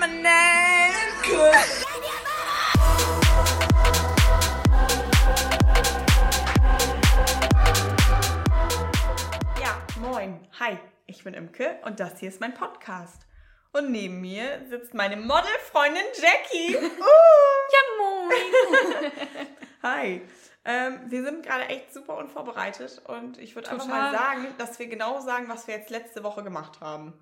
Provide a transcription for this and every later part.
Ja, moin. Hi, ich bin Imke und das hier ist mein Podcast. Und neben mir sitzt meine Modelfreundin Jackie. Uh. Ja, moin. Hi. Ähm, wir sind gerade echt super unvorbereitet und ich würde einfach mal sagen, dass wir genau sagen, was wir jetzt letzte Woche gemacht haben.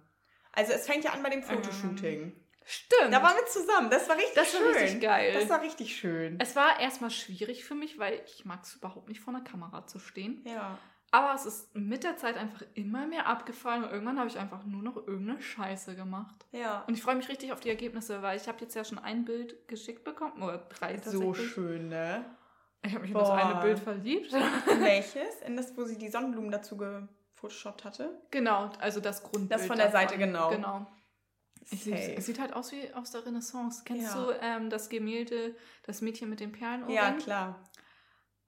Also es fängt ja an bei dem Fotoshooting. Stimmt. Da waren wir zusammen. Das war richtig Das war schön. richtig geil. Das war richtig schön. es war erstmal schwierig für mich, weil ich mag es überhaupt nicht vor einer Kamera zu stehen. Ja. Aber es ist mit der Zeit einfach immer mehr abgefallen und irgendwann habe ich einfach nur noch irgendeine Scheiße gemacht. Ja. Und ich freue mich richtig auf die Ergebnisse, weil ich habe jetzt ja schon ein Bild geschickt bekommen. Oder drei So schön, ne? Ich habe mich in das Boah. eine Bild verliebt. Welches? In das, wo sie die Sonnenblumen dazu gefotoshoppt hatte? genau, also das Grundbild. Das von der Seite, davon. genau. Genau. Safe. Es sieht halt aus wie aus der Renaissance. Kennst Ja. du ähm, das Gemälde, das Mädchen mit den Perlenohren? Ja, klar.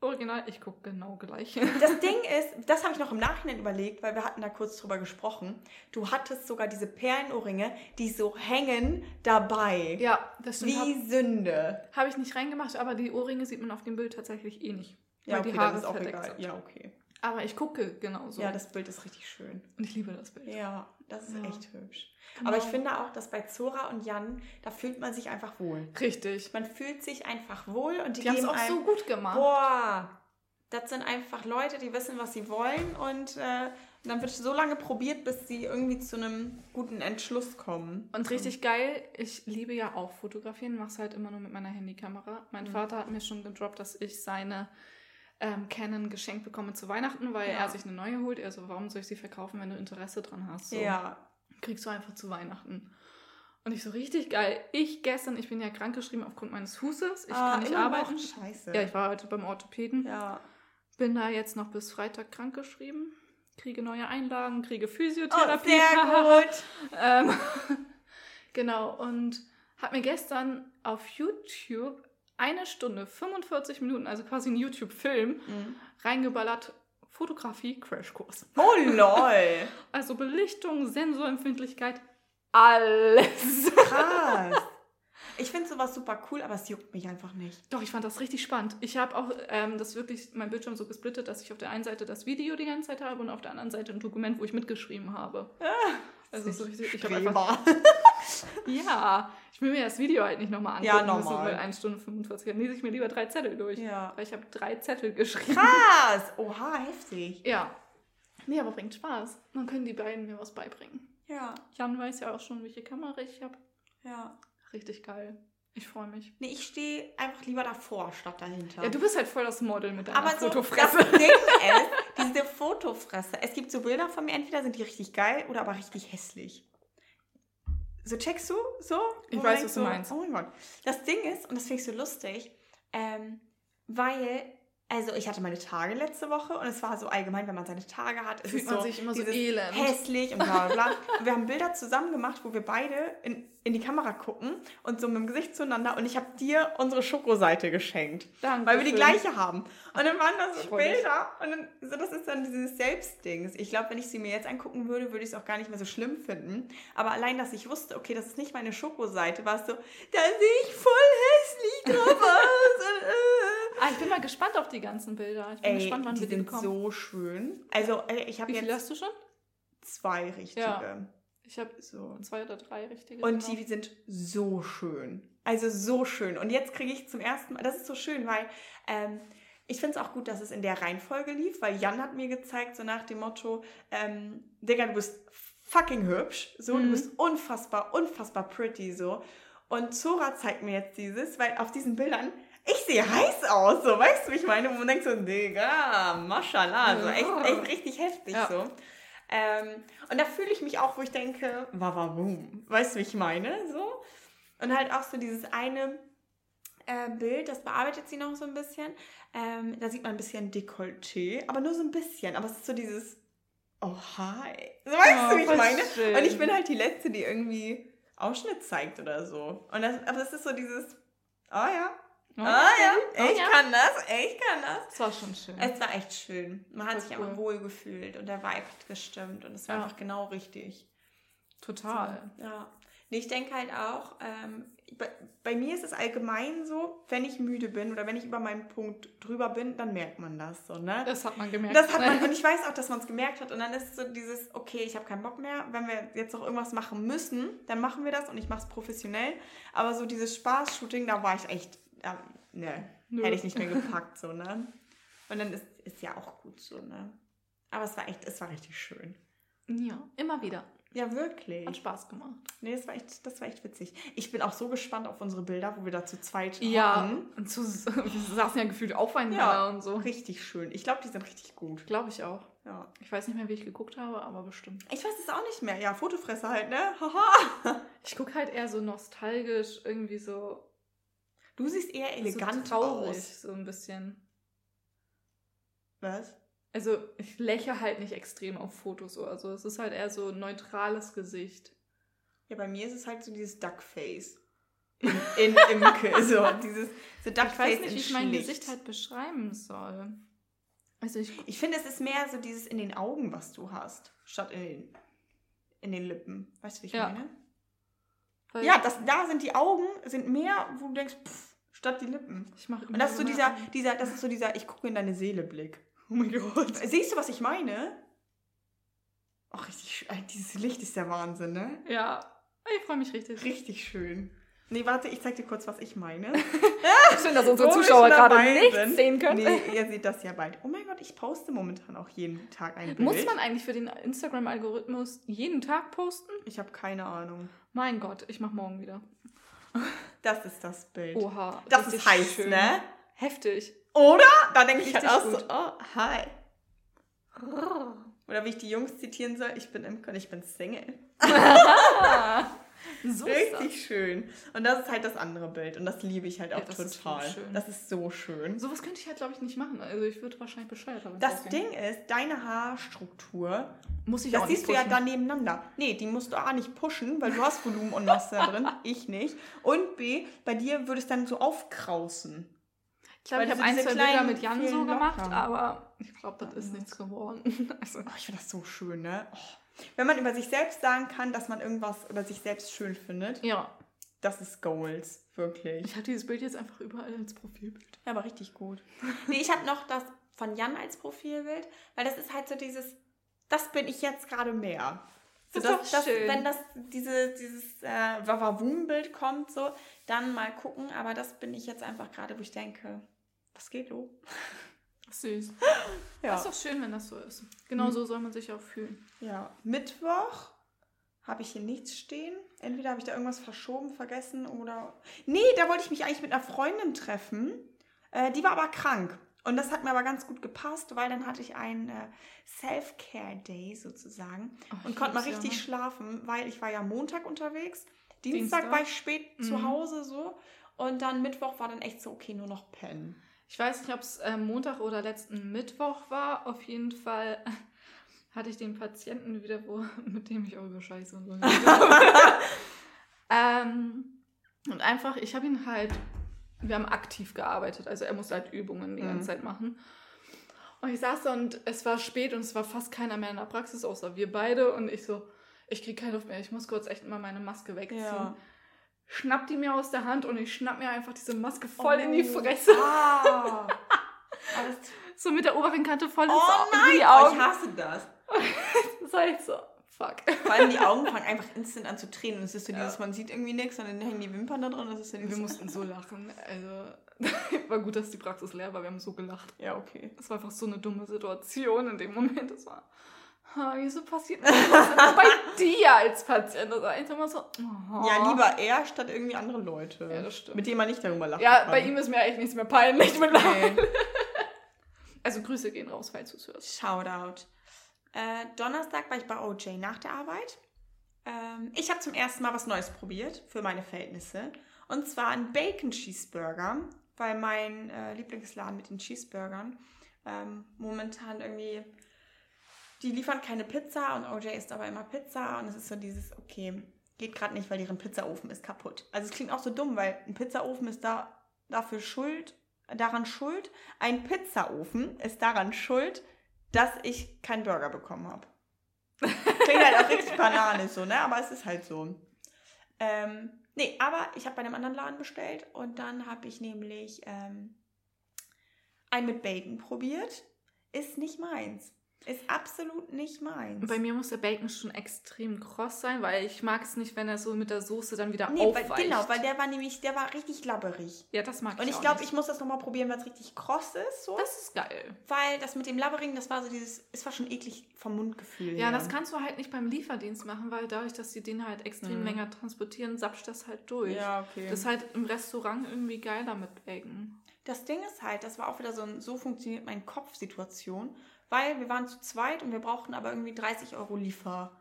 Original, ich gucke genau gleich. Das Ding ist, das habe ich noch im Nachhinein überlegt, weil wir hatten da kurz drüber gesprochen. Du hattest sogar diese Perlenohrringe, die so hängen dabei. ja, das stimmt. Wie Sünde. Habe ich nicht reingemacht, aber die Ohrringe sieht man auf dem Bild tatsächlich eh nicht. Ja, okay, die Haare das ist auch egal. sind. Ja, okay. Aber ich gucke genauso. Ja, das Bild ist richtig schön. Und ich liebe das Bild. Ja, das ist Ja. echt hübsch. Genau. Aber ich finde auch, dass bei Zora und Jan, da fühlt man sich einfach wohl. Richtig. Man fühlt sich einfach wohl und die, Die haben es auch einem, so gut gemacht. Boah, das sind einfach Leute, die wissen, was sie wollen und äh, dann wird so lange probiert, bis sie irgendwie zu einem guten Entschluss kommen. Und richtig geil, ich liebe ja auch fotografieren, mache es halt immer nur mit meiner Handykamera. Mein Mhm. Vater hat mir schon gedroppt, dass ich seine ähm, Canon geschenkt bekomme zu Weihnachten, weil Ja. er sich eine neue holt. Er so, warum soll ich sie verkaufen, wenn du Interesse dran hast? So, Ja, Kriegst du einfach zu Weihnachten. Und ich so, richtig geil. Ich gestern, ich bin ja krankgeschrieben aufgrund meines Fußes. Ich Ah, kann nicht arbeiten. Scheiße. Ja, ich war heute beim Orthopäden. ja. Bin da jetzt noch bis Freitag krankgeschrieben. Kriege neue Einlagen, kriege Oh, Physiotherapie. sehr gut. ähm, genau, und habe mir gestern auf YouTube eine Stunde, 45 Minuten, also quasi ein YouTube-Film, Mhm. reingeballert. Fotografie, Crashkurs. Oh lol. Also Belichtung, Sensorempfindlichkeit, alles. Krass. Ich finde sowas super cool, aber es juckt mich einfach nicht. Doch, ich fand das richtig spannend. Ich habe auch ähm, das wirklich, mein Bildschirm so gesplittet, dass ich auf der einen Seite das Video die ganze Zeit habe und auf der anderen Seite ein Dokument, wo ich mitgeschrieben habe. Also so richtig, ich habe einfach, ja, ich will mir das Video halt nicht nochmal Ja, angucken müssen, normal. weil 1 Stunde 45, dann lese ich mir lieber drei Zettel durch. Ja. Weil ich habe drei Zettel geschrieben. Krass. Oha, heftig. Ja. Nee, aber bringt Spaß. Dann können die beiden mir was beibringen. Ja, Jan weiß ja auch schon, welche Kamera ich habe. ja. Richtig geil. Ich freue mich. Nee, ich stehe einfach lieber davor statt dahinter. Ja, du bist halt voll das Model mit deiner Aber so, Fotofresse. das Ding ist, diese Fotofresse. Es gibt so Bilder von mir, entweder sind die richtig geil oder aber richtig hässlich. So checkst du? So? Ich weiß, was du so, meinst. Oh mein Gott. Das Ding ist, und das finde ich so lustig, ähm, weil, also ich hatte meine Tage letzte Woche und es war so allgemein, wenn man seine Tage hat, ist Fühlt man so sich immer so elend. hässlich und bla bla bla. und wir haben Bilder zusammen gemacht, wo wir beide in, in die Kamera gucken und so mit dem Gesicht zueinander und ich habe dir unsere Schokoseite geschenkt. Dankeschön. Weil wir die gleiche haben. Und dann waren da so. Bilder und dann, so, das ist dann dieses Selbstding. Ich glaube, wenn ich sie mir jetzt angucken würde, würde ich es auch gar nicht mehr so schlimm finden. Aber allein, dass ich wusste, okay, das ist nicht meine Schokoseite, war es so, da sehe ich voll hässlich drauf aus. Und, äh. Ah, ich bin mal gespannt auf die ganzen Bilder. Ich bin Ey, gespannt, wann die wir sind bekommen. so schön. Also, ich habe Wie viele jetzt hast du schon? zwei richtige. Ja. Ich habe So. zwei oder drei richtige. Und genau. die sind so schön. Also so schön. Und jetzt kriege ich zum ersten Mal, das ist so schön, weil ähm, ich finde es auch gut, dass es in der Reihenfolge lief, weil Jan hat mir gezeigt, so nach dem Motto, ähm, Digga, du bist fucking hübsch, so, du Mhm. bist unfassbar, unfassbar pretty, so. Und Zora zeigt mir jetzt dieses, weil auf diesen Bildern, ich sehe heiß aus, so, weißt du, wie ich meine? Wo man denkt so, Digga, mashallah, so, echt, echt richtig heftig, Ja. so. Ähm, und da fühle ich mich auch, wo ich denke, wawabum. Weißt du, wie ich meine? So. Und halt auch so dieses eine äh, Bild, das bearbeitet sie noch so ein bisschen. Ähm, da sieht man ein bisschen Dekolleté, aber nur so ein bisschen. Aber es ist so dieses, oh hi. So, weißt Oh, du, wie ich meine? schön. Und ich bin halt die Letzte, die irgendwie Ausschnitt zeigt oder so. Und das, aber es ist so dieses, oh ja, Oh, ah ja, oh ich ja. kann das, ich kann das. Das war schon schön. Es war echt schön. Man hat sich cool. einfach wohl gefühlt und der Vibe hat gestimmt und es war Ja. einfach genau richtig. Total. Ja. Nee, ich denke halt auch, ähm, bei, bei, mir ist es allgemein so, wenn ich müde bin oder wenn ich über meinen Punkt drüber bin, dann merkt man das so, ne? Das hat man gemerkt. Das hat man, und ich weiß auch, dass man es gemerkt hat. Und dann ist so dieses, okay, ich habe keinen Bock mehr. Wenn wir jetzt noch irgendwas machen müssen, dann machen wir das und ich mache es professionell. Aber so dieses Spaß-Shooting, da war ich echt, äh, ne, hätte ich nicht mehr gepackt, so, ne? Und dann ist, ist ja auch gut so, ne? Aber es war echt, es war richtig schön. Ja, immer wieder. Ja, wirklich. Hat Spaß gemacht. Nee, das war, echt, das war echt witzig. Ich bin auch so gespannt auf unsere Bilder, wo wir da zu zweit Ja, und zu, wir saßen ja gefühlt aufeinander ja, und so. Richtig schön. Ich glaube, die sind richtig gut. Glaube ich auch. Ja. Ich weiß nicht mehr, wie ich geguckt habe, aber bestimmt. Ich weiß es auch nicht mehr. Ja, Fotofresse halt, ne? Haha. ich gucke halt eher so nostalgisch, irgendwie so. Du siehst eher elegant so traurig, aus. so ein bisschen. Was? Also ich lächle halt nicht extrem auf Fotos oder so. Es ist halt eher so ein neutrales Gesicht. Ja, bei mir ist es halt so dieses Duckface. In, in Imke. so dieses so Duckface. Ich weiß nicht, wie ich mein Gesicht halt beschreiben soll. Also ich, ich finde, es ist mehr so dieses in den Augen, was du hast, statt in den, in den Lippen. Weißt du, wie ich ja. meine? Weil ja, das, da sind die Augen, sind mehr, wo du denkst, pff, statt die Lippen. Ich mach Und das ist so dieser, dieser, das ist so dieser, ich gucke in deine Seele Blick. Oh mein Gott. Siehst du, was ich meine? Ach, richtig schön. Dieses Licht ist der Wahnsinn, ne? Ja. Ich freue mich richtig. Richtig schön. Nee, warte, ich zeig dir kurz, was ich meine. Schön, dass unsere Zuschauer gerade nichts sind. sehen können. Nee, ihr seht das ja bald. Oh mein Gott, ich poste momentan auch jeden Tag ein Bild. Muss man eigentlich für den Instagram-Algorithmus jeden Tag posten? Ich habe keine Ahnung. Mein Gott, ich mach morgen wieder. Das ist das Bild. Oha. Das ist heiß, schön. ne? Heftig. Oder? Da denke ich halt auch so, oh, hi. Oder wie ich die Jungs zitieren soll, ich bin Imke und ich bin Single. so Richtig schön. Und das ist halt das andere Bild. Und das liebe ich halt auch ja, das total. Ist das ist so schön. Sowas könnte ich halt, glaube ich, nicht machen. Also ich würde wahrscheinlich bescheuert haben. Das Ding ist, deine Haarstruktur. Muss ich das auch siehst du ja dann nebeneinander. Nee, die musst du A nicht pushen, weil du hast Volumen und Masse drin. Ich nicht. Und B, bei dir würde es dann so aufkrausen. Ich glaube, ich habe ein, zwei Bilder mit Jan so gemacht, aber ich glaube, das ist nichts geworden. Also. Oh, ich finde das so schön, ne? Oh. Wenn man über sich selbst sagen kann, dass man irgendwas über sich selbst schön findet. Ja. Das ist Goals, wirklich. Ich habe dieses Bild jetzt einfach überall als Profilbild. Ja, aber richtig gut. nee, ich habe noch das von Jan als Profilbild, weil das ist halt so dieses, das bin ich jetzt gerade mehr. So, das ist das, schön. wenn das diese, dieses äh, Wawawum-Bild kommt, so, dann mal gucken. Aber das bin ich jetzt einfach gerade, wo ich denke, was geht los? Süß. Ja. Das ist doch schön, wenn das so ist. Genau mhm. so soll man sich auch fühlen. Ja. Mittwoch habe ich hier nichts stehen. Entweder habe ich da irgendwas verschoben, vergessen oder. Nee, da wollte ich mich eigentlich mit einer Freundin treffen. Äh, die war aber krank. Und das hat mir aber ganz gut gepasst, weil dann hatte ich einen äh, Self-Care-Day sozusagen Ach, und konnte mal richtig ja. schlafen, weil ich war ja Montag unterwegs. Dienstag, Dienstag? war ich spät mhm. zu Hause so und dann Mittwoch war dann echt so, okay, nur noch pennen. Ich weiß nicht, ob es äh, Montag oder letzten Mittwoch war. Auf jeden Fall hatte ich den Patienten wieder, wo, mit dem ich auch über Scheiße und so ähm, Und einfach, ich habe ihn halt, wir haben aktiv gearbeitet, also er musste halt Übungen die mhm. ganze Zeit machen. Und ich saß da und es war spät und es war fast keiner mehr in der Praxis, außer wir beide. Und ich so, ich kriege keine Luft mehr, ich muss kurz echt mal meine Maske wegziehen. Ja schnappt die mir aus der Hand und ich schnapp mir einfach diese Maske voll oh. in die oh. Fresse. Ah. so mit der Oberwinkelkante voll ins oh, nein, die Augen. Oh, ich hasse das. das war echt so, fuck. Vor allem die Augen fangen einfach instant an zu tränen. Und es ist so dieses, ja. man sieht irgendwie nichts und dann hängen die Wimpern da dran. Das ist ja wir mussten so lachen. Also, war gut, dass die Praxis leer war. Wir haben so gelacht. Ja, okay. Es war einfach so eine dumme Situation in dem Moment. Das war oh, wieso passiert das bei dir als Patient? Das ist mal so. Oh. Ja, lieber er statt irgendwie andere Leute. Ja, das stimmt. Mit denen man nicht darüber lacht. Ja, kann. bei ihm ist mir echt nichts mehr peinlich mittlerweile. also Grüße gehen raus, falls du es hörst. Shoutout. Äh, Donnerstag war ich bei OJ nach der Arbeit. Ähm, ich habe zum ersten Mal was Neues probiert für meine Verhältnisse. Und zwar einen Bacon Cheeseburger, weil mein äh, Lieblingsladen mit den Cheeseburgern ähm, momentan irgendwie die liefern keine Pizza und OJ isst aber immer Pizza und es ist so dieses, okay, geht gerade nicht, weil deren Pizzaofen ist kaputt. Also es klingt auch so dumm, weil ein Pizzaofen ist da dafür schuld, daran schuld, ein Pizzaofen ist daran schuld, dass ich keinen Burger bekommen habe. Klingt halt auch richtig Banane so, ne? Aber es ist halt so. Ähm, nee, aber ich habe bei einem anderen Laden bestellt und dann habe ich nämlich ähm, einen mit Bacon probiert. Ist nicht meins. Ist absolut nicht meins. Bei mir muss der Bacon schon extrem kross sein, weil ich mag es nicht, wenn er so mit der Soße dann wieder Nee, weil, aufweicht. genau, weil der war nämlich, der war richtig labberig. ja, das mag ich Und ich glaube, ich muss das nochmal probieren, weil es richtig kross ist. So. Das ist geil. weil das mit dem Labbering, das war so dieses, es war schon eklig vom Mundgefühl Ja, her. das kannst du halt nicht beim Lieferdienst machen, weil dadurch, dass die den halt extrem Mhm. länger transportieren, sapscht das halt durch. Ja, okay. Das ist halt im Restaurant irgendwie geiler mit Bacon. Das Ding ist halt, das war auch wieder so ein, so funktioniert mein Kopf-Situation, weil wir waren zu zweit und wir brauchten aber irgendwie 30 Euro Liefer,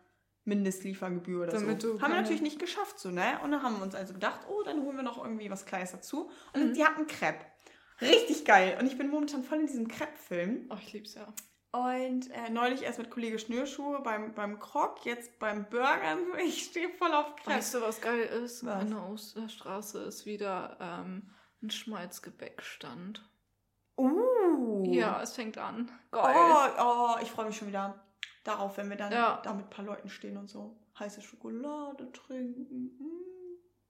Mindestliefergebühr oder Damit so. Haben wir natürlich nicht geschafft, so, ne? Und dann haben wir uns also gedacht, oh, dann holen wir noch irgendwie was Kleines dazu. Und Mhm. die hatten Crepe. Richtig geil. Und ich bin momentan voll in diesem Crepe-Film. Oh, ich lieb's ja. Und äh, neulich erst mit Kollege Schnürschuhe beim, beim Krog, jetzt beim Burgern. Ich stehe voll auf Crepe. Weißt du, was geil ist? Was? In der Osterstraße ist wieder ähm, ein Schmalzgebäckstand. Uh. Ja, es fängt an. Geil. Oh, oh, ich freue mich schon wieder darauf, wenn wir dann Ja. da mit ein paar Leuten stehen und so heiße Schokolade trinken. Mm.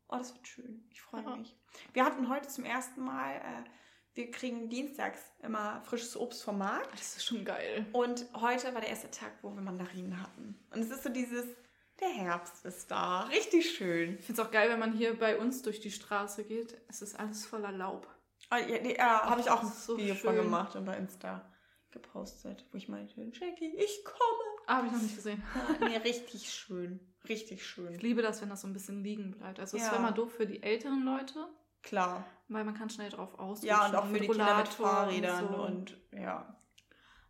Oh, das wird schön. Ich freue Ja. mich. Wir hatten heute zum ersten Mal, äh, wir kriegen dienstags immer frisches Obst vom Markt. Das ist schon geil. Und heute war der erste Tag, wo wir Mandarinen hatten. Und es ist so dieses, der Herbst ist da. Richtig schön. Ich finde es auch geil, wenn man hier bei uns durch die Straße geht. Es ist alles voller Laub. Oh, ja, nee, äh, habe ich auch ein so Video von schön. gemacht und bei Insta gepostet, wo ich meinte, Jackie, ich komme. Ah, habe ich noch nicht gesehen. Ja, nee, richtig schön. Richtig Ich schön. liebe das, wenn das so ein bisschen liegen bleibt. Also es Ja. wäre mal doof für die älteren Leute, Klar. weil man kann schnell drauf ausrutschen. Ja, und auch für die Kinder mit Fahrrädern und, so. und, ja.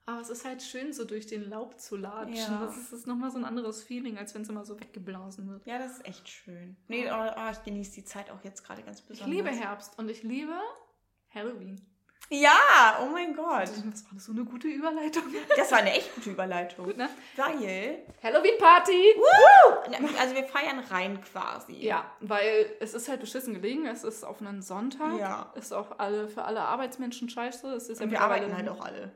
Aber es ist halt schön, so durch den Laub zu latschen. Ja. Das ist, ist nochmal so ein anderes Feeling, als wenn es immer so weggeblasen wird. Ja, das ist echt schön. Nee, oh, oh, ich genieße die Zeit auch jetzt gerade ganz Ich besonders. liebe Herbst und ich liebe Halloween. Ja, oh mein Gott. Das war so eine gute Überleitung. Das war eine echt gute Überleitung. Gut, ne? Weil, Halloween-Party! also wir feiern rein quasi. Ja, weil es ist halt beschissen gelegen. Es ist auf einen Sonntag. Ja. Ist auch alle, für alle Arbeitsmenschen scheiße. Es ist ja Und wir arbeiten halt auch alle.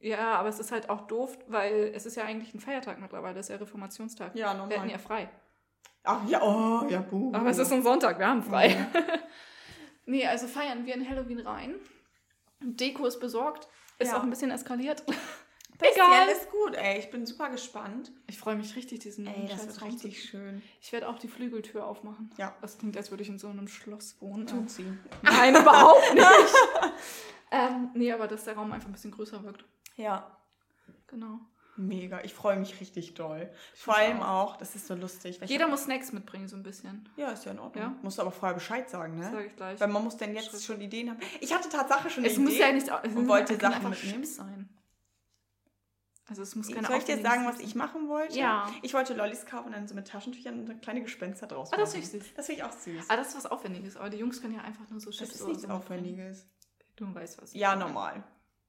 Ja, aber es ist halt auch doof, weil es ist ja eigentlich ein Feiertag mittlerweile. Es ist ja Reformationstag. Ja, Wir hätten ja normal. frei. Ach ja, oh, ja, buh. Aber es ist ein Sonntag, wir haben frei. nee, also feiern wir in Halloween rein. Deko ist besorgt. Ist Ja. auch ein bisschen eskaliert. Egal. ist gut, ey. Ich bin super gespannt. Ich freue mich richtig, diesen Ey, das wird richtig schön. Ich werde auch die Flügeltür aufmachen. Ja. Das klingt, als würde ich in so einem Schloss wohnen. Tut sie. Nein, überhaupt nicht. ähm, nee, aber dass der Raum einfach ein bisschen größer wirkt. Ja. Genau. Mega. Ich freue mich richtig doll. Vor mich allem auch, das ist so lustig. ich Jeder muss Snacks mitbringen, so ein bisschen. Ja, ist ja in Ordnung. Ja? Musst du aber vorher Bescheid sagen, Das ne? sage ich gleich. Weil man muss denn jetzt Schritt. schon Ideen haben. Ich hatte Tatsache schon eine es Idee. muss ja nicht es und wollte es Sachen mitnehmen. Sein. Also es muss keine Soll ich dir sagen, was ich machen wollte? Ja. Ich wollte Lollis kaufen und dann so mit Taschentüchern und kleine Gespenster draus Ah, das machen. finde ich süß. Das finde ich auch süß. Ah, das ist was Aufwendiges, aber die Jungs können ja einfach nur so das Chips ist oder nichts so. Aufwendiges. Du weißt was. ich Ja, normal.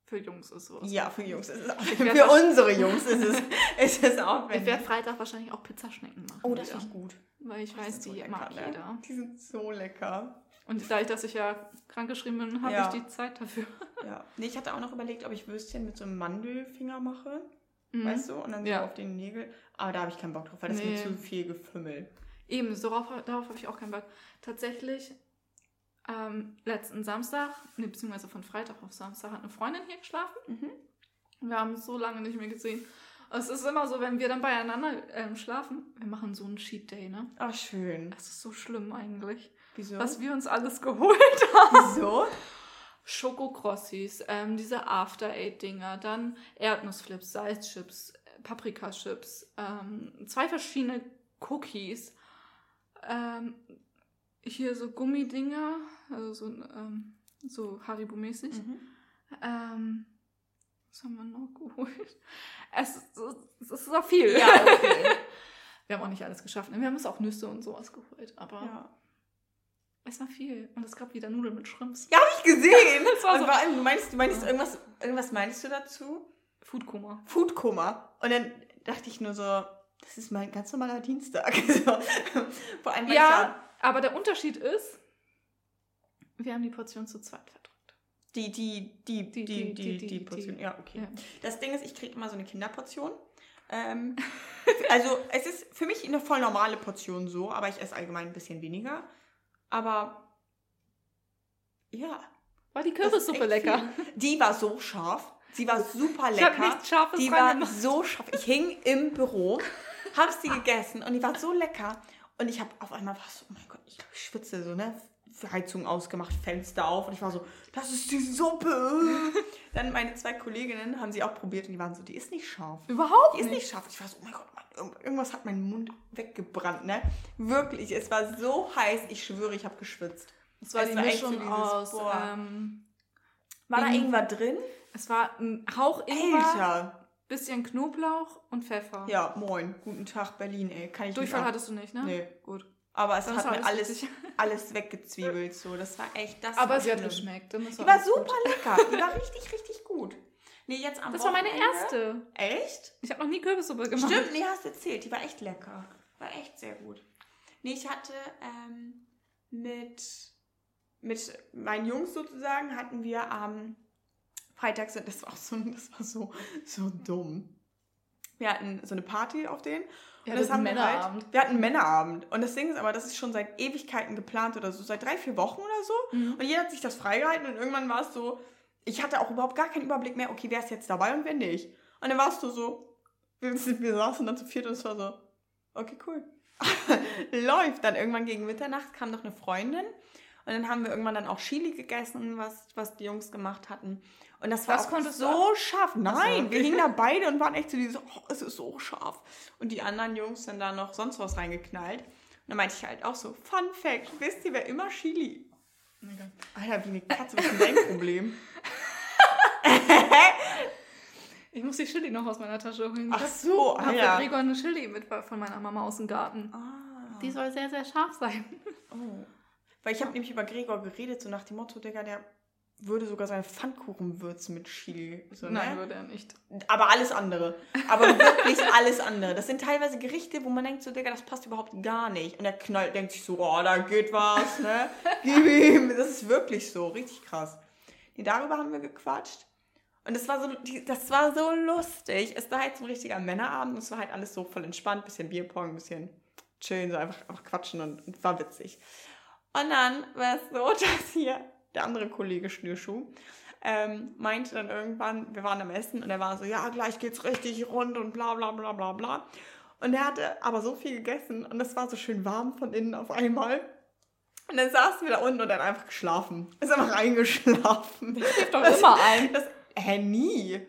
Für Jungs ist sowas. Ja, für Jungs ist es auch. Für unsere Jungs ist es, ist es Ich aufwendig. werde Freitag wahrscheinlich auch Pizzaschnecken machen. Oh, das finde ich gut. Weil ich Die weiß, sind so die lecker, mag ne? jeder. Die sind so lecker. Und dadurch, dass ich ja krankgeschrieben bin, habe Ja. ich die Zeit dafür. Ja. Nee, ich hatte auch noch überlegt, ob ich Würstchen mit so einem Mandelfinger mache. Mhm. Weißt du? Und dann Ja. so auf den Nägel. Aber da habe ich keinen Bock drauf, weil das Nee. ist mir zu viel Gefümmel. Eben, so darauf, darauf habe ich auch keinen Bock. Tatsächlich, ähm, letzten Samstag, nee, beziehungsweise von Freitag auf Samstag, hat eine Freundin hier geschlafen. Mhm. Wir haben uns so lange nicht mehr gesehen. Es ist immer so, wenn wir dann beieinander ähm, schlafen, wir machen so einen Cheat Day, ne? Ach, schön. Das ist so schlimm eigentlich. Wieso? Was wir uns alles geholt haben. Wieso? Schokokrossis, ähm, diese After Eight Dinger, dann Erdnussflips, Salzchips, Paprikaschips, ähm, zwei verschiedene Cookies, ähm, hier so Gummidinger, also so, ähm, so Haribo-mäßig. Mhm. Ähm, was haben wir noch geholt? Es, ist- es ist so viel. Ja, okay. Wir haben auch nicht alles geschafft. Wir haben uns auch Nüsse und sowas geholt, aber ja. es war viel. Und es gab wieder Nudeln mit Shrimps. Ja, habe ich gesehen. Das war so- vor allem, du meinst, du meinst irgendwas, irgendwas meinst du dazu? Foodkoma. Foodkoma. Und dann dachte ich nur so, das ist mein ganz normaler Dienstag. so. Vor allem, Ja, aber der Unterschied ist, wir haben die Portion zu zweit verdrückt. ich die, die, die, die, Die- die, die- die, die- die, die- Portion. Ja, okay. Ja. Das Ding ist, ich kriege immer so eine Kinderportion. Ähm, also es ist für mich eine voll normale Portion so, aber ich esse allgemein ein bisschen weniger. Aber ja. War die Kürbissuppe lecker? viel. Die war so scharf. Sie war super Ich hab lecker. nichts Scharfes die war reingemacht. so scharf. Ich hing im Büro, hab sie gegessen und die war so lecker. Und ich habe auf einmal was, oh mein Gott, ich, ich schwitze so, ne? Heizung ausgemacht, Fenster auf und ich war so, das ist die Suppe. Dann meine zwei Kolleginnen haben sie auch probiert und die waren so, die ist nicht scharf. Überhaupt Die ist nicht. scharf. Ich war so, oh mein Gott, Mann, irgend- irgendwas hat meinen Mund weggebrannt, ne? Wirklich, es war so heiß, ich schwöre, ich habe geschwitzt. Es war Es die war echt so Mischung dieses, aus. Ähm, War da irgendwas drin? es war ein Hauch Ingwer, Alter. Bisschen Knoblauch und Pfeffer. Ja, moin. Guten Tag, Berlin, ey. Kann ich Durchfall hattest du nicht, ne? Nee. Gut. Aber es Das hat war mir alles alles, weggezwiebelt. So. Das war echt das. Aber war sie hat geschmeckt. dann Die auch war alles gut. super lecker. Die war richtig, richtig gut. Nee, jetzt am Das war meine Wochenende- erste. Echt? Ich habe noch nie Kürbissuppe gemacht. Stimmt, nee, hast du erzählt. Die war echt lecker. War echt sehr gut. Nee, ich hatte ähm, mit, mit meinen Jungs sozusagen, hatten wir am Freitag, so- das war auch so, das war so, so dumm. Wir hatten so eine Party auf den. Ja, Und das ein wir Männerabend. Halt, wir hatten einen Männerabend. Und das Ding ist aber, das ist schon seit Ewigkeiten geplant oder so, seit drei, vier Wochen oder so. Mhm. Und jeder hat sich das freigehalten und irgendwann war es so, ich hatte auch überhaupt gar keinen Überblick mehr, okay, wer ist jetzt dabei und wer nicht. Und dann warst du so, wir, wir saßen dann zu viert und es war so, okay, cool. Läuft. Dann irgendwann gegen Mitternacht kam noch eine Freundin und dann haben wir irgendwann dann auch Chili gegessen, was, was die Jungs gemacht hatten. Und das war Das auch konntest du so scharf. Nein, okay. wir hingen da beide und waren echt so diese, oh, es ist so scharf. Und die anderen Jungs dann da noch sonst was reingeknallt. Und dann meinte ich halt auch so, Fun Fact, wisst ihr, wer immer Chili Mega. Alter, wie eine Katze, was ist denn dein Problem? Ich muss die Chili noch aus meiner Tasche holen. Ach so, Ich habe Alter. Gregor eine Chili mit von meiner Mama aus dem Garten. Ah. Die soll sehr, sehr scharf sein. Oh. Weil ich habe nämlich über Gregor geredet, so nach dem Motto, Digga, der würde sogar seine Pfannkuchen würzen mit Chili. So, Nein, ne? würde er nicht. Aber alles andere. Aber wirklich alles andere. Das sind teilweise Gerichte, wo man denkt so, Digga, das passt überhaupt gar nicht. Und der knallt, denkt sich so, oh, da geht was, ne? Gib ihm. Das ist wirklich so, richtig krass. Nee, darüber haben wir gequatscht. Und das war so, das war so lustig. Es war halt so ein richtiger Männerabend. Es war halt alles so voll entspannt. Bisschen Bierpong, bisschen chillen, so einfach, einfach quatschen und, und war witzig. Und dann war es so, dass hier der andere Kollege Schnürschuh ähm, meinte dann irgendwann, wir waren am Essen und er war so, ja, gleich geht's richtig rund und bla bla bla bla bla. Und er hatte aber so viel gegessen und es war so schön warm von innen auf einmal. Und dann saßen wir da unten und er hat einfach geschlafen. Ist einfach eingeschlafen. Hilft doch immer ein. Das, hä, nie.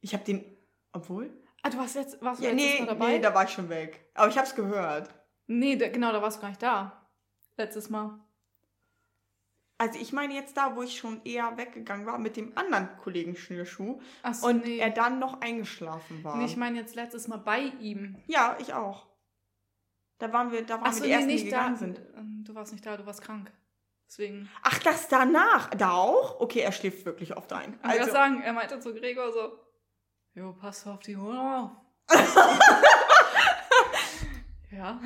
Ich hab den, obwohl? Ah, du warst jetzt warst du Ja, nee, Mal dabei? nee, da war ich schon weg. Aber ich hab's gehört. nee, da, genau, da warst du gar nicht da. Letztes Mal. Also ich meine jetzt da, wo ich schon eher weggegangen war mit dem anderen Kollegen Schnürschuh so, und nee. er dann noch eingeschlafen war. nee, ich meine jetzt letztes Mal bei ihm. ja, ich auch. Da waren wir, da waren Ach wir so, die nee, ersten, die nicht da. gegangen sind. Ähm, Du warst nicht da, du warst krank. Deswegen. Ach, das danach. Da auch? Okay, er schläft wirklich oft ein. Ich würde Also, sagen, er meinte zu Gregor so, jo, pass auf die Hunde auf. ja.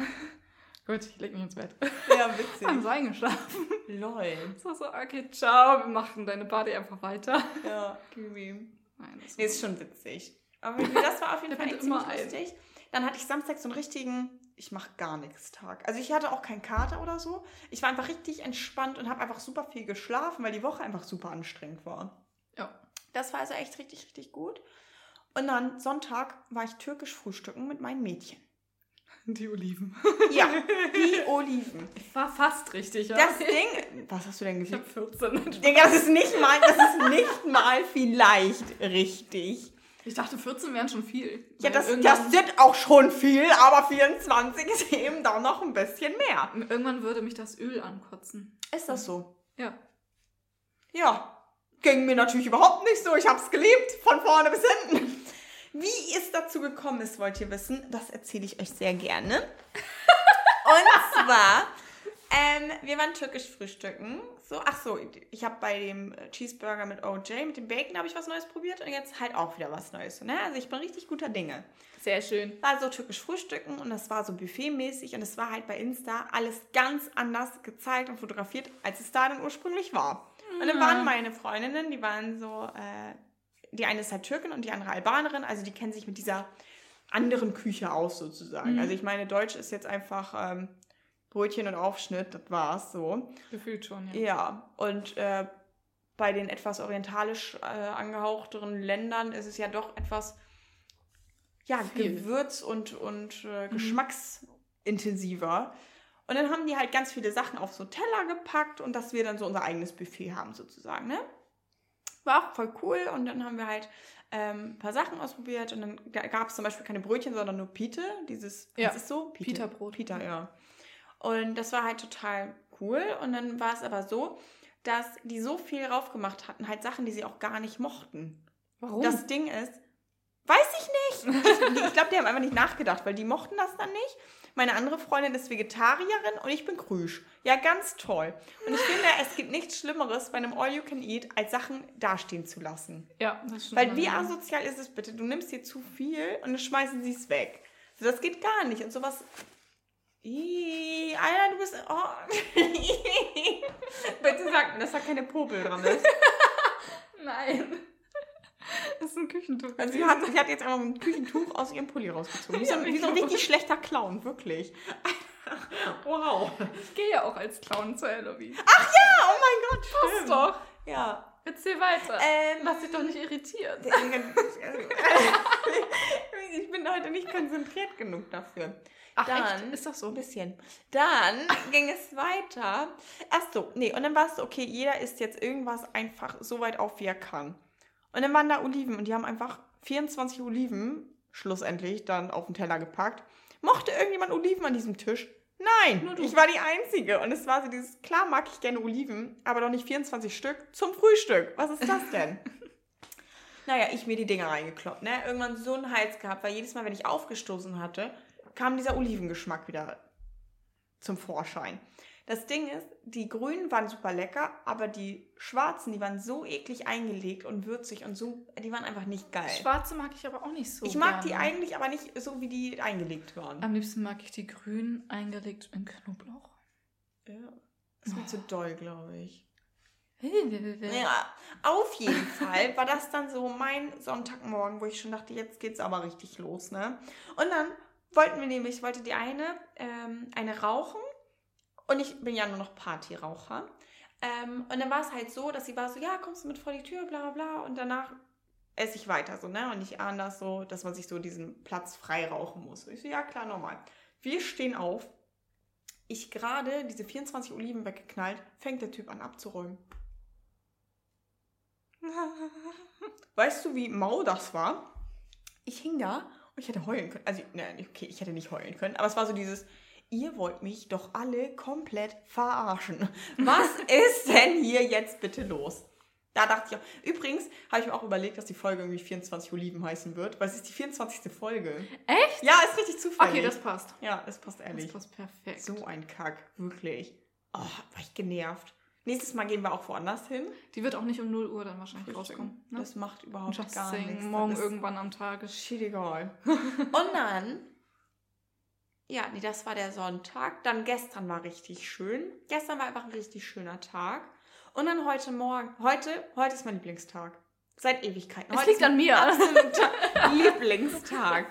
Gut, ich leg mich ins Bett. ja, Haben witzig. sie eingeschlafen. Lol. So, so, okay, ciao, wir machen deine Party einfach weiter. Ja, ihm. Nein, das Nee, ist schon witzig. Aber das war auf jeden Fall echt immer lustig. Dann hatte ich Samstag so einen richtigen, ich mache gar nichts Tag. Also ich hatte auch keinen Kater oder so. Ich war einfach richtig entspannt und habe einfach super viel geschlafen, weil die Woche einfach super anstrengend war. Ja. Das war also echt richtig, richtig gut. Und dann Sonntag war ich türkisch frühstücken mit meinen Mädchen. Die Oliven. Ja, die Oliven. War fast richtig, ja? Das Ding, was hast du denn ich habe gesagt? 14. Digga, das ist nicht mal, das ist nicht mal vielleicht richtig. Ich dachte, 14 wären schon viel. Ja, das, das sind auch schon viel, aber 24 ist eben da noch ein bisschen mehr. irgendwann würde mich das Öl ankotzen. Ist das so? Ja. Ja. Ging mir natürlich überhaupt nicht so. Ich hab's geliebt, von vorne bis hinten. Wie es dazu gekommen ist, wollt ihr wissen? Das erzähle ich euch sehr gerne. Und zwar, ähm, wir waren türkisch frühstücken. So, ach so, ich habe bei dem Cheeseburger mit OJ, mit dem Bacon, habe ich was Neues probiert und jetzt halt auch wieder was Neues. Ne? Also ich bin richtig guter Dinge. Sehr schön. war so türkisch frühstücken und das war so buffetmäßig und es war halt bei Insta alles ganz anders gezeigt und fotografiert, als es da dann ursprünglich war. Und dann waren meine Freundinnen, die waren so, äh, die eine ist halt Türkin und die andere Albanerin, also die kennen sich mit dieser anderen Küche aus, sozusagen. Mhm. Also ich meine, Deutsch ist jetzt einfach ähm, Brötchen und Aufschnitt, das war's so. Gefühlt schon, ja. Ja, und äh, bei den etwas orientalisch äh, angehauchteren Ländern ist es ja doch etwas ja, Viel. gewürz- und, und äh, Mhm. geschmacksintensiver. Und dann haben die halt ganz viele Sachen auf so Teller gepackt und dass wir dann so unser eigenes Buffet haben, sozusagen, ne? War auch voll cool und dann haben wir halt ähm, ein paar Sachen ausprobiert und dann gab es zum Beispiel keine Brötchen, sondern nur Pite, dieses, Ja, was ist so? Pite. Pita-Brot. Pita, ja. Und das war halt total cool. Und dann war es aber so, dass die so viel drauf gemacht hatten, halt Sachen, die sie auch gar nicht mochten. Warum? Das Ding ist, weiß ich nicht. Ich, ich glaube, die haben einfach nicht nachgedacht, weil die mochten das dann nicht. Meine andere Freundin ist Vegetarierin und ich bin Krüsch. Ja, ganz toll. Und ich finde, es gibt nichts Schlimmeres bei einem All You Can Eat, als Sachen dastehen zu lassen. ja, das stimmt. Weil wie asozial ist es bitte? Du nimmst dir zu viel und dann schmeißen sie es weg. So, das geht gar nicht. Und sowas. Ih, Alter, du bist. Oh. bitte sag dass da keine Popel dran ist. Nein. Das ist ein Küchentuch. Also sie hat, sie hat jetzt einfach ein Küchentuch aus ihrem Pulli rausgezogen. Wie so, ein- wie so ein richtig schlechter Clown, wirklich. wow. Ich gehe ja auch als Clown zu Halloween. Oh mein Gott, Passt doch. Ja. Erzähl weiter. Ähm, Lass dich doch nicht irritieren. ich bin heute nicht konzentriert genug dafür. Ach, Dann- echt? Ist das so? Ein bisschen. Dann ging es weiter. Ach so, nee, und dann war es okay, jeder isst jetzt irgendwas einfach so weit auf, wie er kann. Und dann waren da Oliven und die haben einfach 24 Oliven schlussendlich dann auf den Teller gepackt. Mochte irgendjemand Oliven an diesem Tisch? Nein, ich war die Einzige. Und es war so dieses, klar mag ich gerne Oliven, aber doch nicht 24 Stück zum Frühstück. Was ist das denn? naja, ich mir die Dinger reingekloppt, ne? Irgendwann so einen Hals gehabt, weil jedes Mal, wenn ich aufgestoßen hatte, kam dieser Olivengeschmack wieder zum Vorschein. Das Ding ist, die grünen waren super lecker, aber die schwarzen, die waren so eklig eingelegt und würzig und so, die waren einfach nicht geil. Schwarze mag ich aber auch nicht so. ich mag die gerne. eigentlich aber nicht so, wie die eingelegt waren. Am liebsten mag ich die grün eingelegt in Knoblauch. Ja, das ist mir zu doll, glaube ich. Ja, auf jeden Fall war das dann so mein Sonntagmorgen, wo ich schon dachte, jetzt geht's aber richtig los, ne? Und dann wollten wir nämlich, wollte die eine ähm, eine rauchen und ich bin ja nur noch Partyraucher. Ähm, und dann war es halt so, dass sie war so, ja, kommst du mit vor die Tür, bla bla bla. Und danach esse ich weiter so, ne? Und ich ahne das so, dass man sich so diesen Platz frei rauchen muss. Ich so, ja, klar, normal. Wir stehen auf. Ich gerade diese 24 Oliven weggeknallt, fängt der Typ an abzuräumen. Weißt du, wie mau das war? Ich hing da und ich hätte heulen können. Also, nein, okay, ich hätte nicht heulen können, aber es war so dieses, ihr wollt mich doch alle komplett verarschen. Was ist denn hier jetzt bitte los? Da dachte ich auch. Übrigens habe ich mir auch überlegt, dass die Folge irgendwie 24 Oliven heißen wird, weil es ist die 24. Folge. Echt? Ja, ist richtig zufällig. Okay, das passt. ja, das passt Das ehrlich. passt perfekt. So ein Kack, wirklich. Oh, war ich genervt. Nächstes Mal gehen wir auch woanders hin. Die wird auch nicht um 0 Uhr dann wahrscheinlich rauskommen. Ne? Das macht überhaupt Just gar saying, nichts. morgen Das ist irgendwann am Tage. Shit egal. Und dann, ja, nee, das war der Sonntag. Dann gestern war richtig schön. Gestern war einfach ein richtig schöner Tag. Und dann heute Morgen, heute, heute ist mein Lieblingstag. Seit Ewigkeiten. Heute liegt ist an mir. Lieblingstag.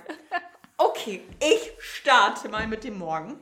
Okay, ich starte mal mit dem Morgen.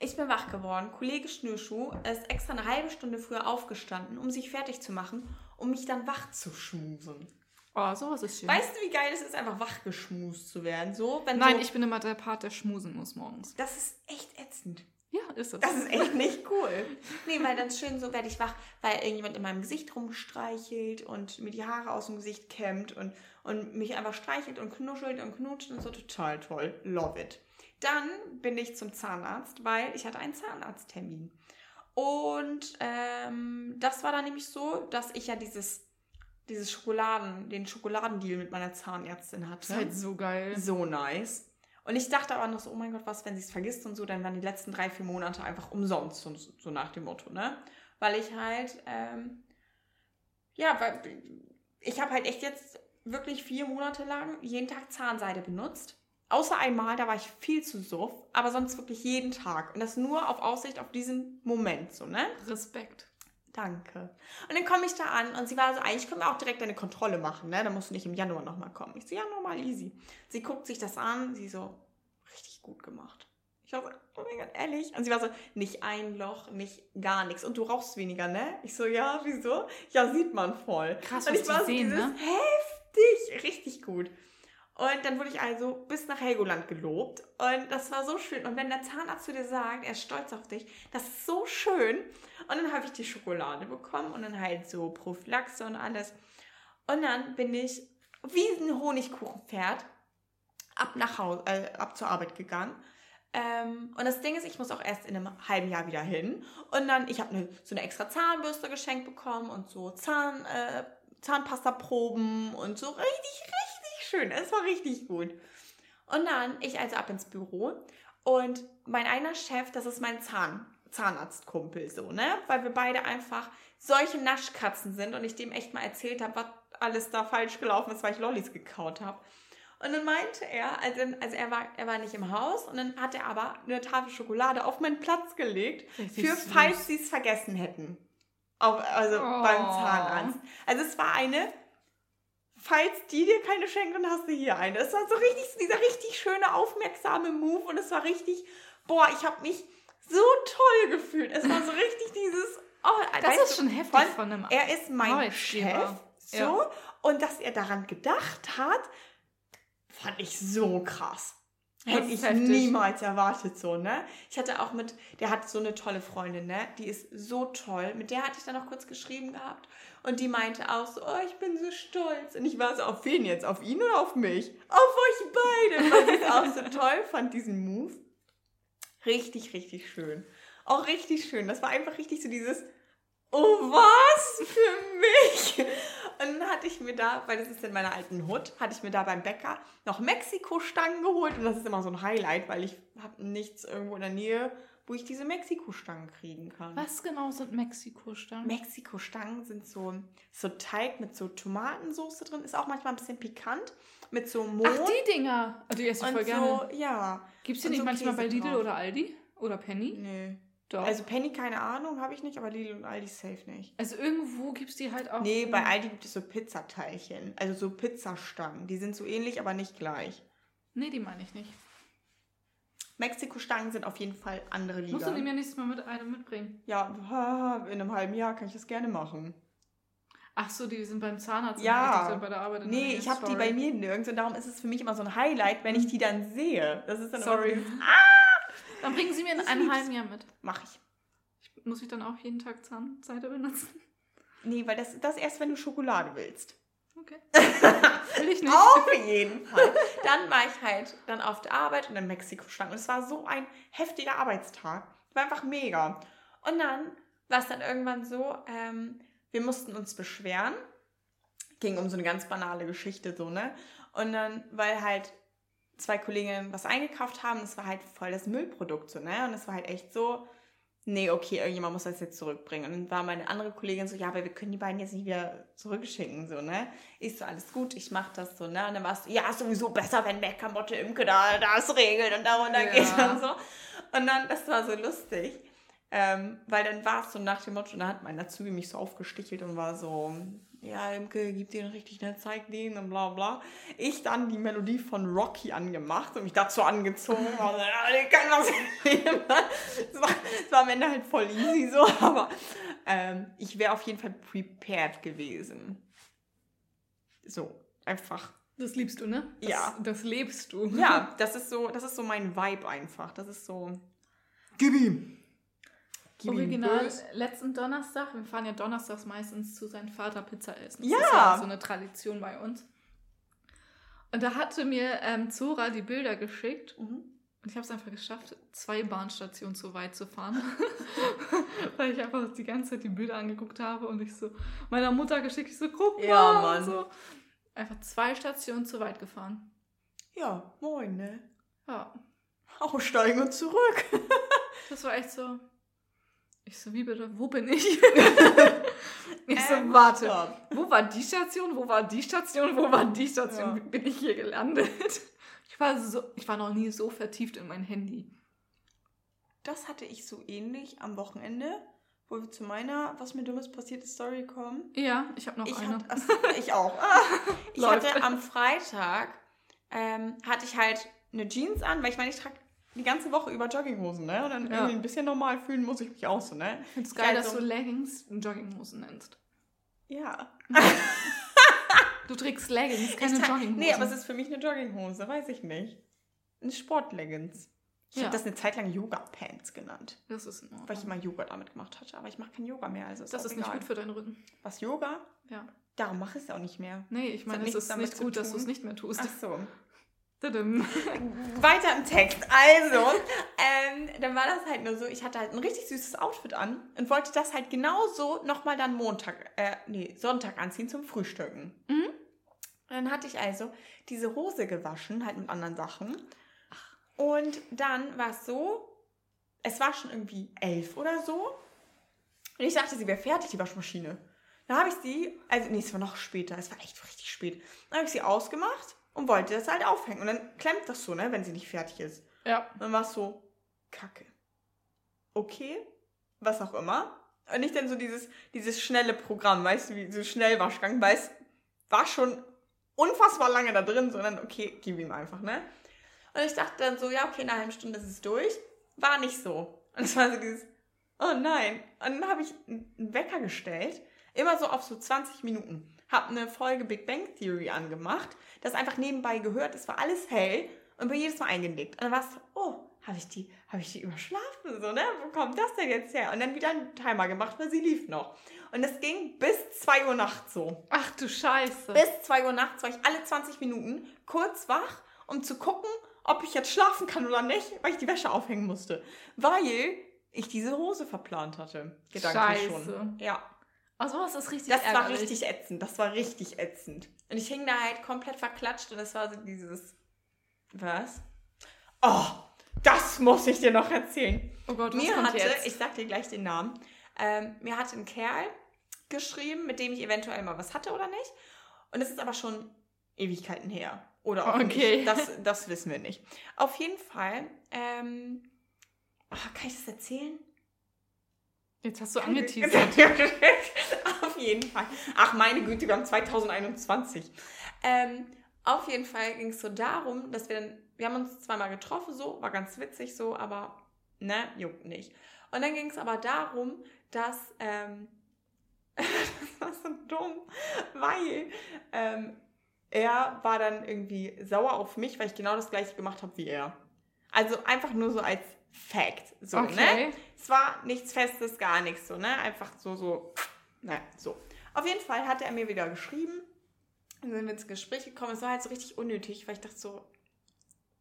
Ich bin wach geworden. Kollege Schnürschuh ist extra eine halbe Stunde früher aufgestanden, um sich fertig zu machen, um mich dann wach zu schmusen. Oh, sowas ist schön. Weißt du, wie geil es ist, einfach wach geschmust zu werden? So, wenn Nein, so, ich bin immer der Part, der schmusen muss morgens. Das ist echt ätzend. Ja, ist es. Das ist echt nicht cool. Nee, weil dann schön so werde ich wach, weil irgendjemand in meinem Gesicht rumstreichelt und mir die Haare aus dem Gesicht kämmt und, und mich einfach streichelt und knuschelt und knutscht und so total toll. Love it. Dann bin ich zum Zahnarzt, weil ich hatte einen Zahnarzttermin. Und ähm, das war dann nämlich so, dass ich ja dieses, dieses Schokoladen, den Schokoladendeal mit meiner Zahnärztin hatte. Das ist halt so geil. So nice. Und ich dachte aber noch so, oh mein Gott, was, wenn sie es vergisst und so, dann waren die letzten drei, vier Monate einfach umsonst, so, so nach dem Motto, ne? Weil ich halt, ähm, ja, weil ich habe halt echt jetzt wirklich vier Monate lang jeden Tag Zahnseide benutzt. Außer einmal, da war ich viel zu suff, aber sonst wirklich jeden Tag. Und das nur auf Aussicht auf diesen Moment, so, ne? Respekt. Danke. Und dann komme ich da an und sie war so, eigentlich können wir auch direkt eine Kontrolle machen, ne? Da musst du nicht im Januar nochmal kommen. Ich so, ja, normal, easy. Sie guckt sich das an, sie so, richtig gut gemacht. Ich war so, oh mein Gott, ehrlich? Und sie war so, nicht ein Loch, nicht gar nichts. Und du rauchst weniger, ne? Ich so, ja, wieso? Ja, sieht man voll. Krass, und was ich die war so sehen, dieses, ne? heftig, richtig gut. Und dann wurde ich also bis nach Helgoland gelobt. Und das war so schön. Und wenn der Zahnarzt zu dir sagt, er ist stolz auf dich, das ist so schön. Und dann habe ich die Schokolade bekommen und dann halt so Prophylaxe und alles. Und dann bin ich wie ein Honigkuchenpferd ab nach Hause, äh, ab zur Arbeit gegangen. Ähm, und das Ding ist, ich muss auch erst in einem halben Jahr wieder hin. Und dann, ich habe ne, so eine extra Zahnbürste geschenkt bekommen und so Zahn, äh, Zahnpastaproben und so richtig, richtig schön. Es war richtig gut. Und dann, ich also ab ins Büro und mein einer Chef, das ist mein Zahn, Zahnarztkumpel so, ne? Weil wir beide einfach solche Naschkatzen sind und ich dem echt mal erzählt habe, was alles da falsch gelaufen ist, weil ich Lollis gekaut habe. Und dann meinte er, also, also er, war, er war nicht im Haus und dann hat er aber eine Tafel Schokolade auf meinen Platz gelegt, für süß. falls sie es vergessen hätten. Auf, also Oh. beim Zahnarzt. Also es war eine, falls die dir keine schenken, dann hast du hier eine. Es war so richtig, dieser richtig schöne, aufmerksame Move und es war richtig, boah, ich habe mich so toll gefühlt. Es war so richtig dieses, oh, Das weißt ist du, schon heftig allem, von einem Er ist mein. Chef, so, und dass er daran gedacht hat, fand ich so krass. Das Hätte ich heftig. niemals erwartet, so, ne? Ich hatte auch mit, der hat so eine tolle Freundin, ne? Die ist so toll. Mit der hatte ich dann noch kurz geschrieben gehabt. Und die meinte auch so, oh, ich bin so stolz. Und ich war so, auf wen jetzt? Auf ihn oder auf mich? Auf euch beide. Fand ich auch so toll, fand diesen Move. Richtig, richtig schön. Auch richtig schön. Das war einfach richtig so dieses, oh was für mich. Und dann hatte ich mir da, weil das ist in meiner alten Hut, hatte ich mir da beim Bäcker noch Mexiko-Stangen geholt. Und das ist immer so ein Highlight, weil ich habe nichts irgendwo in der Nähe, wo ich diese Mexiko-Stangen kriegen kann. Was genau sind Mexiko-Stangen? Mexiko-Stangen sind so, so Teig mit so Tomatensauce drin. Ist auch manchmal ein bisschen pikant. Mit so Mohn. Ach, die Dinger. Oh, die esse ich voll gerne. so, ja. Gibt es die nicht so manchmal bei Käse Lidl drauf. oder Aldi? Oder Penny? Nee. Doch. Also Penny, keine Ahnung, habe ich nicht, aber Lidl und Aldi safe nicht. Also irgendwo gibt es die halt auch. Nee, bei Aldi gibt es so Pizzateilchen. Also so Pizzastangen. Die sind so ähnlich, aber nicht gleich. Nee, die meine ich nicht. Mexiko-Stangen sind auf jeden Fall andere Musst du die Liga. mir nächstes Mal mit einem mitbringen? Ja, in einem halben Jahr kann ich das gerne machen. Ach so, die sind beim Zahnarzt. Ja. Bei der Arbeit. in Nee, ich habe die bei mir nirgends und darum ist es für mich immer so ein Highlight, wenn ich die dann sehe. Das ist dann Sorry. immer so, Dann bringen sie mir in einem halben Jahr mit. mach ich. Ich, muss ich dann auch jeden Tag Zahnseide benutzen? Nee, weil das, das erst, wenn du Schokolade willst. Okay. Will ich nicht. Auf jeden Fall. Dann war ich halt dann auf der Arbeit und in Mexiko stand. Und es war so ein heftiger Arbeitstag. War einfach mega. Und dann war es dann irgendwann so, ähm, wir mussten uns beschweren. Ging um so eine ganz banale Geschichte so, ne? Und dann, weil halt zwei Kolleginnen was eingekauft haben, es war halt voll das Müllprodukt so, ne? Und es war halt echt so, nee, okay, irgendjemand muss das jetzt zurückbringen. Und dann war meine andere Kollegin so, ja, aber wir können die beiden jetzt nicht wieder zurückschicken, so, ne? Ich so, alles gut, ich mach das so, ne? Und dann war es so, ja, ist sowieso besser, wenn Meckkamotte Imke da das regelt und darunter Ja. geht und so. Und dann, das war so lustig, ähm, weil dann war es so nach dem Motto, da hat mein Azubi mich so aufgestichelt und war so, ja, Imke, gib den richtig, ne, zeig den und bla bla. Ich dann die Melodie von Rocky angemacht und mich dazu angezogen. War so, ja, ich kann das nicht. Es war, es war am Ende halt voll easy so, aber ähm, ich wäre auf jeden Fall prepared gewesen. So, einfach. Das liebst du, ne? Das, Ja. Das lebst du. Ja, das ist so, das ist so mein Vibe einfach. Das ist so. Gib ihm! Gib Original, letzten Donnerstag, wir fahren ja donnerstags meistens zu seinem Vater Pizza essen. Das Ja. ist ja so eine Tradition bei uns. Und da hatte mir ähm, Zora die Bilder geschickt Mhm. und ich habe es einfach geschafft, zwei Bahnstationen zu weit zu fahren. Weil ich einfach die ganze Zeit die Bilder angeguckt habe und ich so meiner Mutter geschickt, ich so, guck mal. Ja, Mann. So. Einfach zwei Stationen zu weit gefahren. Ja, moin, ne? Ja, Aussteigen und zurück. das war echt so. Ich so, wie bitte, wo bin ich? ich so, Ähm, warte. stopp. Wo war die Station? Wo war die Station? Wo war die Station? Ja. Wie bin ich hier gelandet? Ich war, so, ich war noch nie so vertieft in mein Handy. Das hatte ich so ähnlich am Wochenende, wo wir zu meiner, was mir dummes passiert ist, Story kommen. Ja, ich habe noch Ich, eine. hat, also, ich auch. Ah. Ich Läuft. hatte am Freitag, ähm, hatte ich halt eine Jeans an, weil ich meine, ich trage die ganze Woche über Jogginghosen, ne? Und dann Ja. irgendwie ein bisschen normal fühlen muss ich mich auch so, ne? Ich finde geil, dass so- du Leggings Jogginghosen nennst. Ja. Du trägst Leggings, keine Jogginghosen. Nee, aber es ist für mich eine Jogginghose, weiß ich nicht. Ein Sportleggings. Ich Ja. habe das eine Zeit lang Yoga-Pants genannt, das ist in weil ich immer Yoga damit gemacht hatte. Aber ich mache kein Yoga mehr, also ist Das ist nicht egal. gut für deinen Rücken. Was, Yoga? Ja. Darum mache ich es auch nicht mehr. Nee, ich meine, es ist nicht gut, dass du es nicht mehr tust. Ach so. Weiter im Text. Also, ähm, dann war das halt nur so, ich hatte halt ein richtig süßes Outfit an und wollte das halt genauso nochmal dann Montag, äh, nee, Sonntag anziehen zum Frühstücken. Mhm. Dann hatte ich also diese Hose gewaschen, halt mit anderen Sachen. Und dann war es so, es war schon irgendwie elf oder so. Und ich dachte, sie wäre fertig, die Waschmaschine. Dann habe ich sie, also nee, es war noch später, es war echt richtig spät. Dann habe ich sie ausgemacht und wollte das halt aufhängen. Und dann klemmt das so, ne, wenn sie nicht fertig ist. Ja. Und dann war es so, kacke. Okay, was auch immer. Und nicht dann so dieses, dieses schnelle Programm, weißt du, wie so Schnellwaschgang, weil es war schon unfassbar lange da drin, sondern okay, gib ihm einfach, ne? Und ich dachte dann so, ja, okay, in einer halben Stunde ist es durch. War nicht so. Und es war so dieses, oh nein. Und dann habe ich einen Wecker gestellt, immer so auf so 20 Minuten. Hab eine Folge Big Bang Theory angemacht, das einfach nebenbei gehört, es war alles hell und bin jedes Mal eingelegt. Und dann war es so, oh, habe ich die, habe ich die überschlafen, so, ne? Wo kommt das denn jetzt her? Und dann wieder einen Timer gemacht, weil sie lief noch. Und es ging bis 2 Uhr nachts so. Ach du Scheiße. Bis 2 Uhr nachts war ich alle 20 Minuten kurz wach, um zu gucken, ob ich jetzt schlafen kann oder nicht, weil ich die Wäsche aufhängen musste. Weil ich diese Hose verplant hatte. Gedanklich Scheiße. schon. Ja. Also was ist richtig Das war ärgerlich. richtig ätzend. Das war richtig ätzend. Und ich hing da halt komplett verklatscht und es war so dieses. Was? Oh, das muss ich dir noch erzählen. Oh Gott, was Mir kommt hatte, jetzt? ich sag dir gleich den Namen, ähm, mir hatte ein Kerl geschrieben, mit dem ich eventuell mal was hatte oder nicht. Und es ist aber schon Ewigkeiten her. Oder auch Okay. nicht. Das, das wissen wir nicht. Auf jeden Fall, ähm, ah, kann ich das erzählen? Jetzt hast du angeteasert. auf jeden Fall. Ach, meine Güte, wir haben 2021. Ähm, auf jeden Fall ging es so darum, dass wir dann, wir haben uns zweimal getroffen, so, war ganz witzig so, aber ne, juckt nicht. Und dann ging es aber darum, dass, ähm, das war so dumm, weil ähm, er war dann irgendwie sauer auf mich, weil ich genau das gleiche gemacht habe wie er. Also einfach nur so als Fact, so, ne? Okay. Es war nichts Festes, gar nichts so, ne? Einfach so, so, ne, so. Auf jeden Fall hatte er mir wieder geschrieben. Dann sind wir ins Gespräch gekommen. Es war halt so richtig unnötig, weil ich dachte so,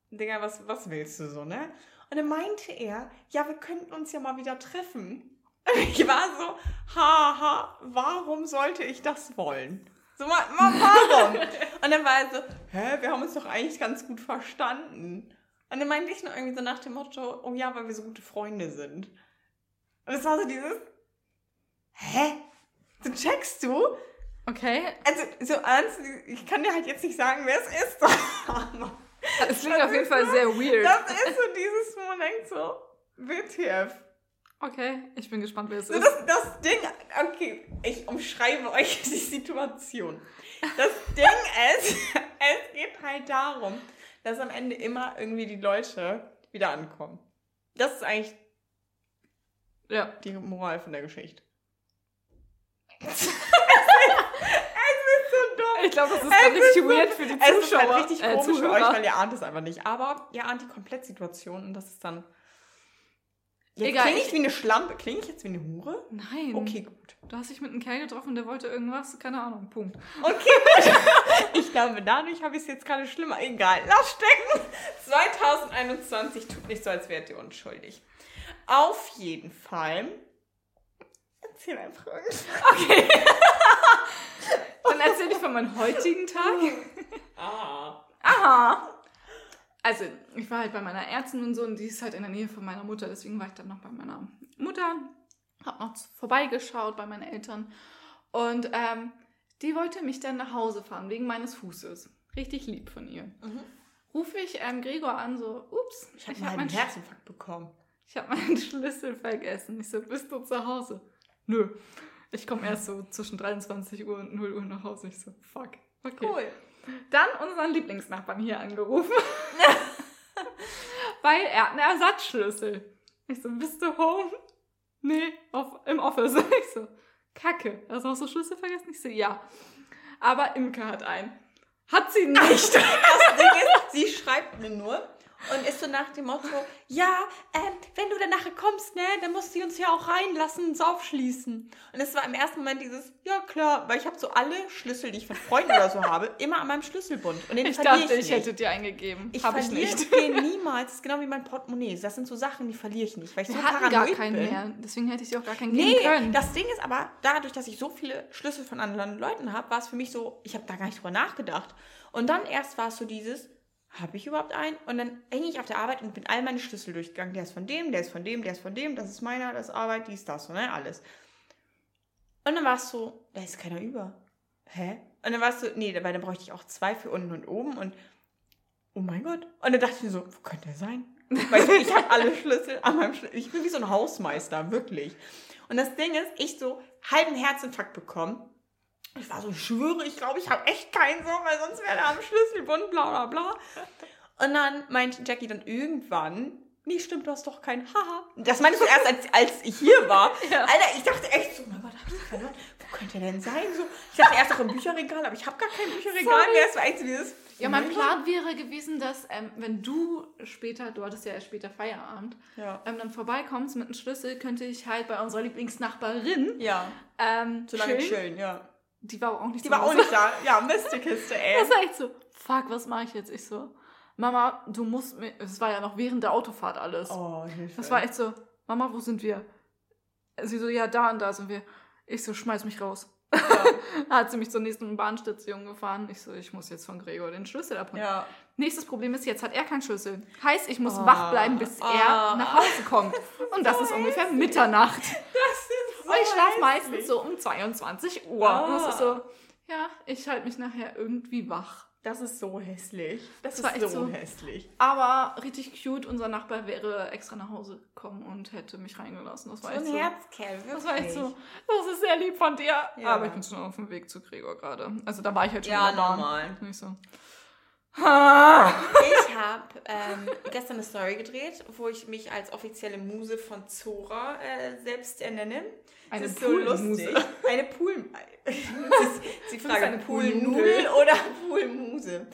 Digga, was, was willst du so, ne? Und dann meinte er, ja, wir könnten uns ja mal wieder treffen. Und ich war so, haha, warum sollte ich das wollen? So, warum? Und dann war er so, hä, wir haben uns doch eigentlich ganz gut verstanden. Und dann meinte ich nur irgendwie so nach dem Motto, oh ja, weil wir so gute Freunde sind. Und es war so dieses, hä? So checkst du? Okay. Also, so ernst, ich kann dir halt jetzt nicht sagen, wer es ist. aber Es klingt auf jeden Fall sehr weird. das ist so dieses, wo man denkt so, WTF. Okay, ich bin gespannt, wer es So, ist. das, das Ding, okay, ich umschreibe euch die Situation. Das Ding ist, es geht halt darum, dass am Ende immer irgendwie die Leute wieder ankommen. Das ist eigentlich Ja. die Moral von der Geschichte. Ich glaube, das ist Es dann richtig ist so- weird für die Es ist Zuschauer. halt richtig äh, komisch für euch, weil ihr ahnt es einfach nicht. Aber ihr ahnt die Komplettsituation und das ist dann. Jetzt Egal, klinge ich wie eine Schlampe. Klinge ich jetzt wie eine Hure? Nein. Okay, gut. Du hast dich mit einem Kerl getroffen, der wollte irgendwas, keine Ahnung, Punkt. Okay. Ich glaube, dadurch habe ich es jetzt gerade schlimmer. Egal, lass stecken. 2021 tut nicht so, als wärt ihr unschuldig. Auf jeden Fall. Erzähl einfach irgendwas. Okay. Dann erzähle ich von meinem heutigen Tag. Ah. Aha. Also, ich war halt bei meiner Ärztin und so und die ist halt in der Nähe von meiner Mutter, deswegen war ich dann noch bei meiner Mutter, hab noch vorbeigeschaut bei meinen Eltern und ähm, die wollte mich dann nach Hause fahren wegen meines Fußes. Richtig lieb von ihr. Mhm. Rufe ich ähm, Gregor an, so, ups, Ich habe habe einen meinen, Herzinfarkt bekommen. ich hab meinen Schlüssel vergessen. Ich so, bist du zu Hause? nö. Ich komme erst so zwischen 23 Uhr und 0 Uhr nach Hause. Ich so, fuck. Okay. Cool. Dann unseren Lieblingsnachbarn hier angerufen. Weil er hat einen Ersatzschlüssel. Ich so, bist du home? Nee, auf, im Office. Ich so, kacke. Hast du auch so Schlüssel vergessen? Ich so, ja. Aber Imke hat einen. Hat sie nicht. Das Ding ist, sie schreibt mir nur und ist so nach dem Motto, ja, ähm, wenn du dann nachher kommst, ne, dann musst du uns ja auch reinlassen und aufschließen. Und es war im ersten Moment dieses, ja klar, weil ich habe so alle Schlüssel, die ich von Freunden oder so habe, immer an meinem Schlüsselbund. Und den ich dachte, ich, ich nicht. hätte dir eingegeben. Ich Hab ich nicht. den niemals. Das ist genau wie mein Portemonnaie. Das sind so Sachen, die verliere ich nicht, weil ich Wir so hatten gar keinen bin. mehr. Deswegen hätte ich dir auch gar keinen Nee, geben können. das Ding ist aber, dadurch, dass ich so viele Schlüssel von anderen Leuten habe, war es für mich so, ich habe da gar nicht drüber nachgedacht. Und dann erst war es so dieses, habe ich überhaupt einen? Und dann hänge ich auf der Arbeit und bin all meine Schlüssel durchgegangen. Der ist von dem, der ist von dem, der ist von dem, das ist meiner, das ist Arbeit, dies, das, so, ne, alles. Und dann war es so, da ist keiner über. Hä? Und dann war es so, nee, weil dann bräuchte ich auch zwei für unten und oben und oh mein Gott. Und dann dachte ich mir so, wo könnte der sein? Weißt du, ich habe alle Schlüssel an meinem Schlüssel. Ich bin wie so ein Hausmeister, wirklich. Und das Ding ist, ich so halben Herzinfarkt bekommen. Ich war so, ich schwöre, ich glaube, ich habe echt keinen so, weil sonst wäre er am Schlüsselbund, bla bla bla. Und dann meinte Jackie dann irgendwann, nee, stimmt, du hast doch keinen, haha. Das meinst du erst, als, als ich hier war. Ja. Alter, ich dachte echt so, mein Gott, hab ich den verloren? Wo könnte er denn sein? So, ich dachte erst auch im Bücherregal, aber ich habe gar kein Bücherregal Sorry. mehr. Es war echt so dieses... Ja, mein Plan wäre gewesen, dass, ähm, wenn du später, du hattest ja erst später Feierabend, Ja. ähm, dann vorbeikommst mit einem Schlüssel, könnte ich halt bei unserer Lieblingsnachbarin Ja, ähm, so lange chillen. chillen, ja. Die war auch nicht Die zu war auch nicht da. Ja, Mistekiste, ey. Das war echt so, fuck, was mache ich jetzt? Ich so, Mama, du musst mir, es war ja noch während der Autofahrt alles. Oh, Hilfe. Das war echt so, Mama, wo sind wir? Sie so, ja, da und da sind wir. Ich so, schmeiß mich raus. Ja. Da hat sie mich zur nächsten Bahnstation gefahren. Ich so, ich muss jetzt von Gregor den Schlüssel abholen. ja. Nächstes Problem ist, jetzt hat er keinen Schlüssel. Heißt, ich muss Oh. wach bleiben, bis Oh. er nach Hause kommt. Und das ist ungefähr Mitternacht. Das ist so Und ich schlafe meistens so um 22 Uhr. Ah. Und das ist so, ja, ich halte mich nachher irgendwie wach. Das ist so hässlich. Das, Das ist so, so- hässlich. Aber richtig cute, unser Nachbar wäre extra nach Hause gekommen und hätte mich reingelassen. Das So war ein echt so. Herzkerl, wirklich. Das war echt so, das ist sehr lieb von dir. Ja. Aber ich bin schon auf dem Weg zu Gregor gerade. Also da war ich halt schon Ja, normal. Und ich so. Ich habe ähm, gestern eine Story gedreht, wo ich mich als offizielle Muse von Zora äh, selbst ernenne. Eine das ist so Poolmuse. lustig. Eine Pool... Ist die Frage, eine Poolnudel Poolnudel oder Poolmuse?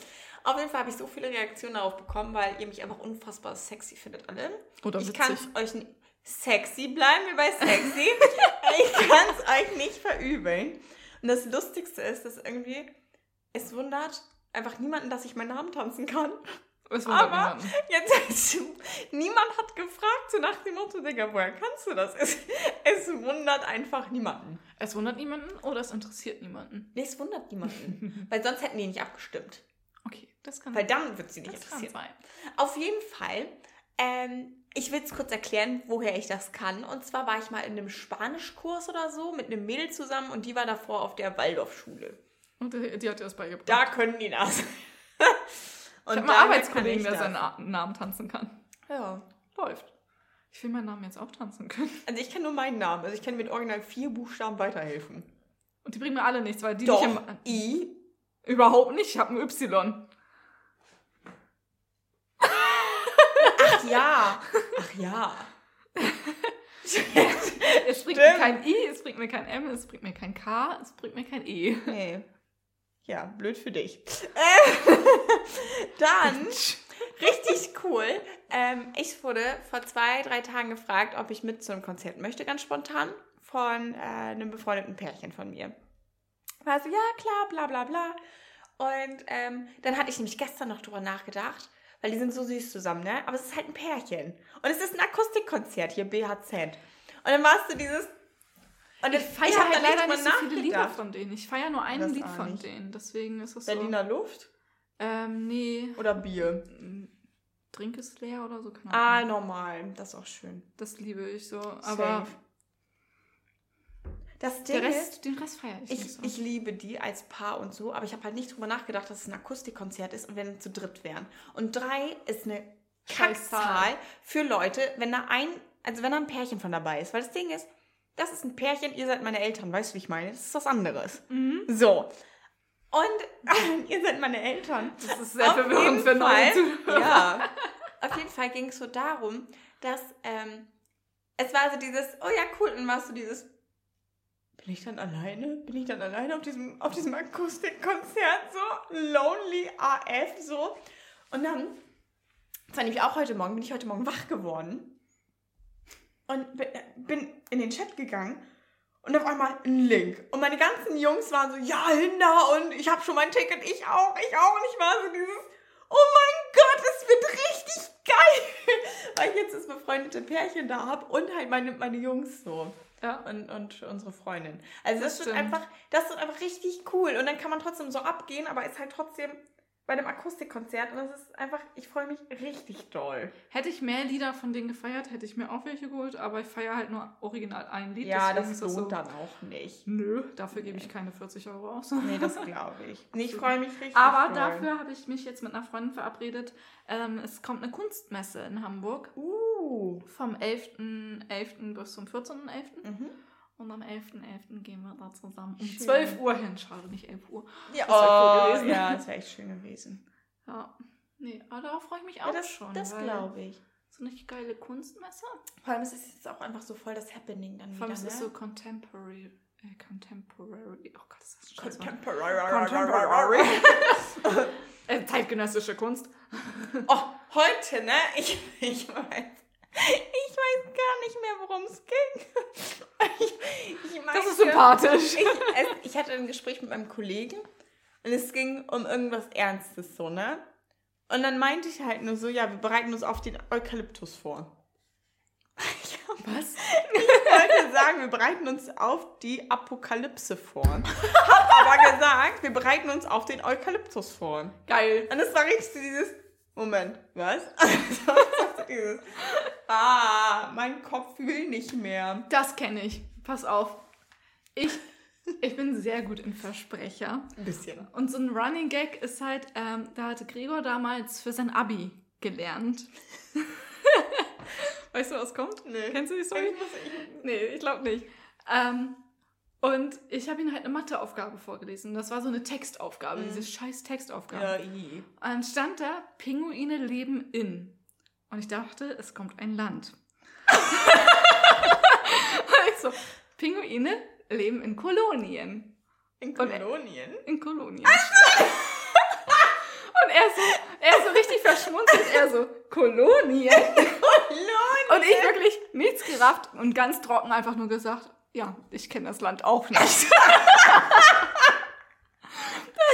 Auf jeden Fall habe ich so viele Reaktionen darauf bekommen, weil ihr mich einfach unfassbar sexy findet alle. Oder ich kann euch. Sexy, bleiben wir bei sexy. ich kann es euch nicht verübeln. Und das Lustigste ist, dass irgendwie... Es wundert einfach niemanden, dass ich meinen Namen tanzen kann. Aber jetzt hast du, niemand hat gefragt, so nach dem Motto, Digga, woher kannst du das? Es, es wundert einfach niemanden. Es wundert niemanden oder es interessiert niemanden. Nee, es wundert niemanden. weil sonst hätten die nicht abgestimmt. Okay, das kann, Weil dann wird sie nicht das kann interessieren. Auf jeden Fall, ähm, ich will es kurz erklären, woher ich das kann. Und zwar war ich mal in einem Spanischkurs oder so mit einem Mädel zusammen und die war davor auf der Waldorfschule. Und die, hat dir das beigebracht. Da können die das. ich habe einen Arbeitskollegen, der seinen Namen tanzen kann. Ja. Läuft. Ich will meinen Namen jetzt auch tanzen können. Also ich kenne nur meinen Namen. Also ich kann mit original vier Buchstaben weiterhelfen. Und die bringen mir alle nichts, weil die Doch. nicht im, I. Überhaupt nicht. Ich habe ein Y. Ach ja. Ach ja. Es bringt Stimmt. mir kein I, es bringt mir kein M, es bringt mir kein K, es bringt mir kein E. Nee. Ja, blöd für dich. Äh, dann, richtig cool. Ähm, ich wurde vor zwei, drei Tagen gefragt, ob ich mit zu einem Konzert möchte, ganz spontan, von äh, einem befreundeten Pärchen von mir. War so, ja, klar, bla bla bla. Und ähm, dann hatte ich nämlich gestern noch drüber nachgedacht, weil die sind so süß zusammen, ne? Aber es ist halt ein Pärchen. Und es ist ein Akustikkonzert hier, BHZ. Und dann warst du dieses. Und Ich feiere halt leider nicht so viele Lieder von denen. Ich feiere nur ein Das Lied von nicht. denen. Deswegen ist so. Berliner Luft Ähm, nee. oder Bier? Trink ist leer oder so, keine Ah, normal. Das ist auch schön. Das liebe ich so. Aber Safe. Das Ding der ist, Rest, den Rest feiere ich, ich, nicht so. ich liebe die als Paar und so, aber ich habe halt nicht drüber nachgedacht, dass es ein Akustikkonzert ist und wenn zu dritt wären. Und drei ist eine. Kackzahl für Leute, wenn da ein, also wenn da ein Pärchen von dabei ist. Weil das Ding ist, das ist ein Pärchen, ihr seid meine Eltern, weißt du, wie ich meine? Das ist was anderes. Mhm. So. Und ihr seid meine Eltern. Das ist sehr Auf verwirrend für neue Zuhörer. Ja. Auf jeden Fall ging es so darum, dass ähm, es war so dieses, oh ja, cool, und warst du dieses, bin ich dann alleine? Bin ich dann alleine auf diesem, auf diesem Akustikkonzert so? Lonely AF so. Und dann, das war nämlich auch heute Morgen, bin ich heute Morgen wach geworden und bin, bin in den Chat gegangen und auf einmal ein Link. Und meine ganzen Jungs waren so, ja, Hinda, und ich habe schon mein Ticket, ich auch, ich auch. Und ich war so dieses, oh mein Gott, es wird richtig geil. Weil ich jetzt das befreundete Pärchen da habe und halt meine, meine Jungs so. Ja. Und, und unsere Freundin. Also das, Das wird einfach, das wird einfach richtig cool. Und dann kann man trotzdem so abgehen, aber ist halt trotzdem bei dem Akustikkonzert. Und das ist einfach, ich freue mich richtig doll. Hätte ich mehr Lieder von denen gefeiert, hätte ich mir auch welche geholt, aber ich feiere halt nur original ein Lied. Ja, das ist lohnt so, dann auch nicht. Nö, dafür gebe ich keine 40 Euro aus. Nee, das glaube ich. Nee, ich freue mich richtig. Aber doll. dafür habe ich mich jetzt mit einer Freundin verabredet. Ähm, es kommt eine Kunstmesse in Hamburg Uh. vom 11.11. bis zum 14.11. Mhm. Und am 11.11. gehen wir da zusammen um Schön. 12 Uhr hin. Schade, nicht 11 Uhr. Ja, Das wär cool oh, gewesen. ja, das wäre echt schön gewesen. Ja, nee, aber darauf freue ich mich auch Ja, das schon. das glaube ich. So eine geile Kunstmesse. Vor allem ist es jetzt auch einfach so voll das Happening dann Vor allem wieder, es ist ne? so contemporary. Äh, contemporary. Oh Gott, ist das ein Scheißwort. Contemporary. Contemporary. äh, zeitgenössische Kunst. Oh, heute, ne? Ich, ich weiß. Ich weiß gar nicht mehr, worum es ging. Ich, ich Das meinte- ist sympathisch. Ich, es, ich hatte ein Gespräch mit meinem Kollegen und es ging um irgendwas Ernstes so, ne? Und dann meinte ich halt nur so, ja, wir bereiten uns auf den Eukalyptus vor. Ich Was? wollte sagen, wir bereiten uns auf die Apokalypse vor. Hab aber gesagt, wir bereiten uns auf den Eukalyptus vor. Geil. Und es war richtig dieses, Moment, was? Dieses, ah, mein Kopf will nicht mehr. Das kenne ich. Pass auf. Ich, ich bin sehr gut in Versprecher. Ein bisschen. Und so ein Running Gag ist halt, ähm, da hatte Gregor damals für sein Abi gelernt. weißt du, was kommt? Nee. Kennst du die Story? Nee, ich glaube nicht. Ähm, und ich habe ihm halt eine Matheaufgabe vorgelesen. Das war so eine Textaufgabe, Mhm. diese scheiß Textaufgabe. Ja, i. Und dann stand da, Pinguine leben in. Und ich dachte, es kommt ein Land. Und ich so, Pinguine leben in Kolonien. In Kolonien? In Kolonien. Und er so, er so richtig verschmunzelt, er so, Kolonien? Kolonien? Und ich wirklich nichts gerafft und ganz trocken einfach nur gesagt, ja, ich kenne das Land auch nicht. das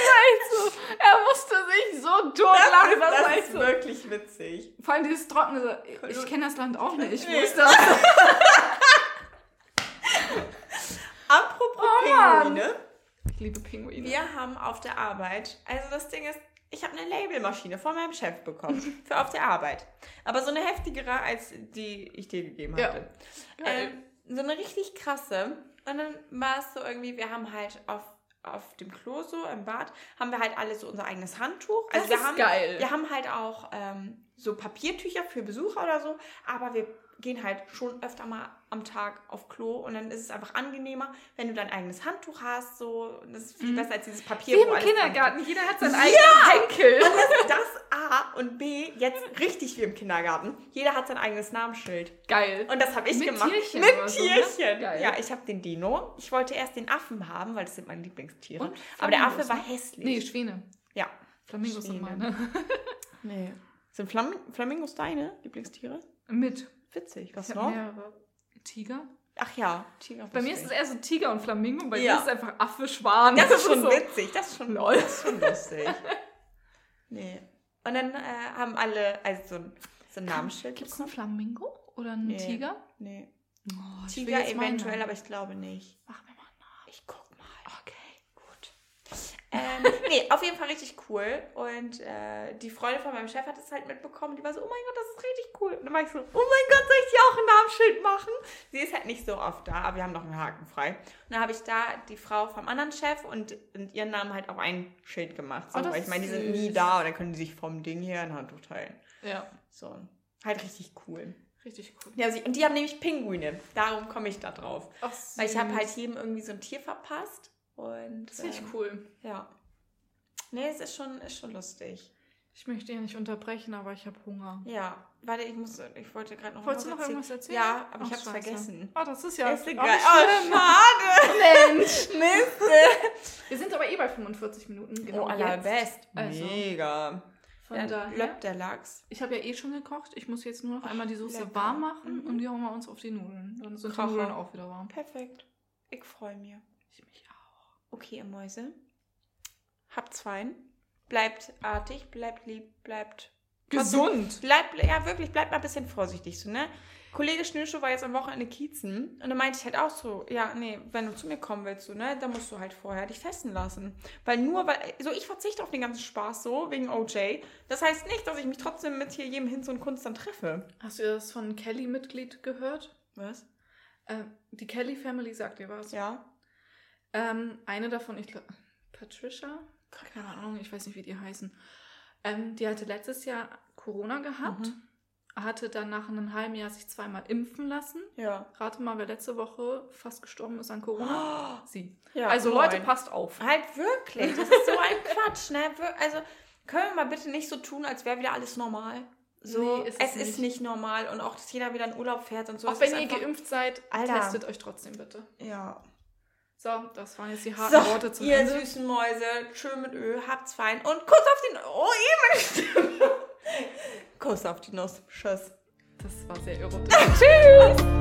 war echt so, er musste sich so totlachen. Das, Das, das ist so. wirklich witzig. Vor allem dieses trockene, so, ich Kolon- kenne das Land auch nicht. Nee. Wo ist das? Apropos Oh. Pinguine. Ich liebe Pinguine. Wir haben auf der Arbeit, also das Ding ist, ich habe eine Labelmaschine von meinem Chef bekommen für auf der Arbeit. Aber so eine heftigere, als die ich dir gegeben Ja. hatte. Geil. Ähm, so eine richtig krasse. Und dann war es so irgendwie, wir haben halt auf, auf dem Klo so im Bad, haben wir halt alle so unser eigenes Handtuch. Also Das wir ist haben, geil. Wir haben halt auch ähm, so Papiertücher für Besucher oder so, aber wir gehen halt schon öfter mal am Tag auf Klo und dann ist es einfach angenehmer, wenn du dein eigenes Handtuch hast. So, das ist viel besser als dieses Papier. Mhm. Wie im Kindergarten. Jeder hat seinen Ja! eigenen Henkel. und das, das A und B, jetzt richtig wie im Kindergarten. Jeder hat sein eigenes Namensschild. Geil. Und das habe ich Mit gemacht. Tierchen Mit oder so, ne? Tierchen. Geil. Ja, ich habe den Dino. Ich wollte erst den Affen haben, weil das sind meine Lieblingstiere. Und Aber der Affe war ne? hässlich. Nee, Schwäne. ja. Flamingos sind Schwäne. meine. Nee. Sind Flam Flamingos deine Lieblingstiere? Mit. Witzig. Was Ich noch? mehrere. Tiger? Ach ja, Tiger. Bei mir ist es eher so Tiger und Flamingo, bei Ja. dir ist es einfach Affe, Schwan. Das ist schon so. witzig. Das ist schon, Lol. das ist schon lustig. nee. Und dann äh, haben alle also so ein, so ein Namensschild Gibt es einen Flamingo oder einen Nee. Tiger? Nee. Oh, Tiger eventuell, aber ich glaube nicht. Mach mir mal nach. Ich guck mal. Okay. Gut. Ähm, nee, auf jeden Fall richtig cool. Und äh, die Freundin von meinem Chef hat es halt mitbekommen. Die war so, oh mein Gott, das ist richtig cool. Und dann war ich so, oh mein Gott, soll ich dir auch ein Namensschild machen? Sie ist halt nicht so oft da, aber wir haben noch einen Haken frei. Und dann habe ich da die Frau vom anderen Chef und, und ihren Namen halt auf ein Schild gemacht. So, Oh, weil ich meine, die sind nie süß. da und dann können die sich vom Ding her ein Handtuch teilen. Ja. So, halt richtig cool. Richtig cool. Ja, sie, und die haben nämlich Pinguine. Darum komme ich da drauf. Ach, Weil ich habe süß. halt jedem irgendwie so ein Tier verpasst. Und Das finde ich ähm, cool. Ja. Nee, es ist schon, ist schon lustig. Ich möchte ja nicht unterbrechen, aber ich habe Hunger. Ja. Warte, ich muss, ich wollte gerade noch Wolltest du noch irgendwas erzählen? Ja, aber ich Ach, hab's scheiße. vergessen. Oh, das ist ja Ist egal. Oh, schade. Mensch. Mist. Wir sind aber eh bei 45 Minuten. Genau oh, allerbest. Also, Mega. Von Dann daher. löppt der Lachs. Ich habe ja eh schon gekocht. Ich muss jetzt nur noch Ach, einmal die Soße lecker. warm machen Mhm. und die hauen wir uns auf die Nudeln. Dann sind Kracher. die Nudeln auch wieder warm. Perfekt. Ich freue mich. Ich mich auch. Okay, ihr Mäuse. Habt's fein. Bleibt artig, bleibt lieb, bleibt Gesund. Bleibt, ja wirklich, bleibt mal ein bisschen vorsichtig, so, ne? Kollege Schnürschuh war jetzt am Wochenende Kiezen und da meinte ich halt auch so, ja, nee, wenn du zu mir kommen willst, so, ne, dann musst du halt vorher dich testen lassen. Weil nur, weil, so, ich verzichte auf den ganzen Spaß so, wegen OJ. Das heißt nicht, dass ich mich trotzdem mit hier jedem Hinz und Kunst dann treffe. Hast du das von Kelly-Mitglied gehört? Was? Ähm, die Kelly-Family sagt dir was. Ja. Ähm, eine davon, ich glaube, Patricia? Keine Ahnung, ich weiß nicht, wie die heißen. Ähm, die hatte letztes Jahr Corona gehabt, Mhm. hatte dann nach einem halben Jahr sich zweimal impfen lassen. Ja. Rate mal, wer letzte Woche fast gestorben ist an Corona. Sie. Ja, also moin. Leute, passt auf. Halt wirklich, das ist so ein Quatsch, ne? Also, können wir mal bitte nicht so tun, als wäre wieder alles normal? So, Nee, ist es es ist nicht. normal und auch, dass jeder wieder in Urlaub fährt und so. Auch wenn ihr einfach- geimpft seid, Alter. testet euch trotzdem bitte. Ja. So, das waren jetzt die harten So, Worte zum ihr Ende. süßen Mäuse, schön mit Öl, habt's fein und Kuss auf die Nuss. Oh, Stimme. Kuss auf die Nuss. Tschüss. Das war sehr erotisch. Tschüss.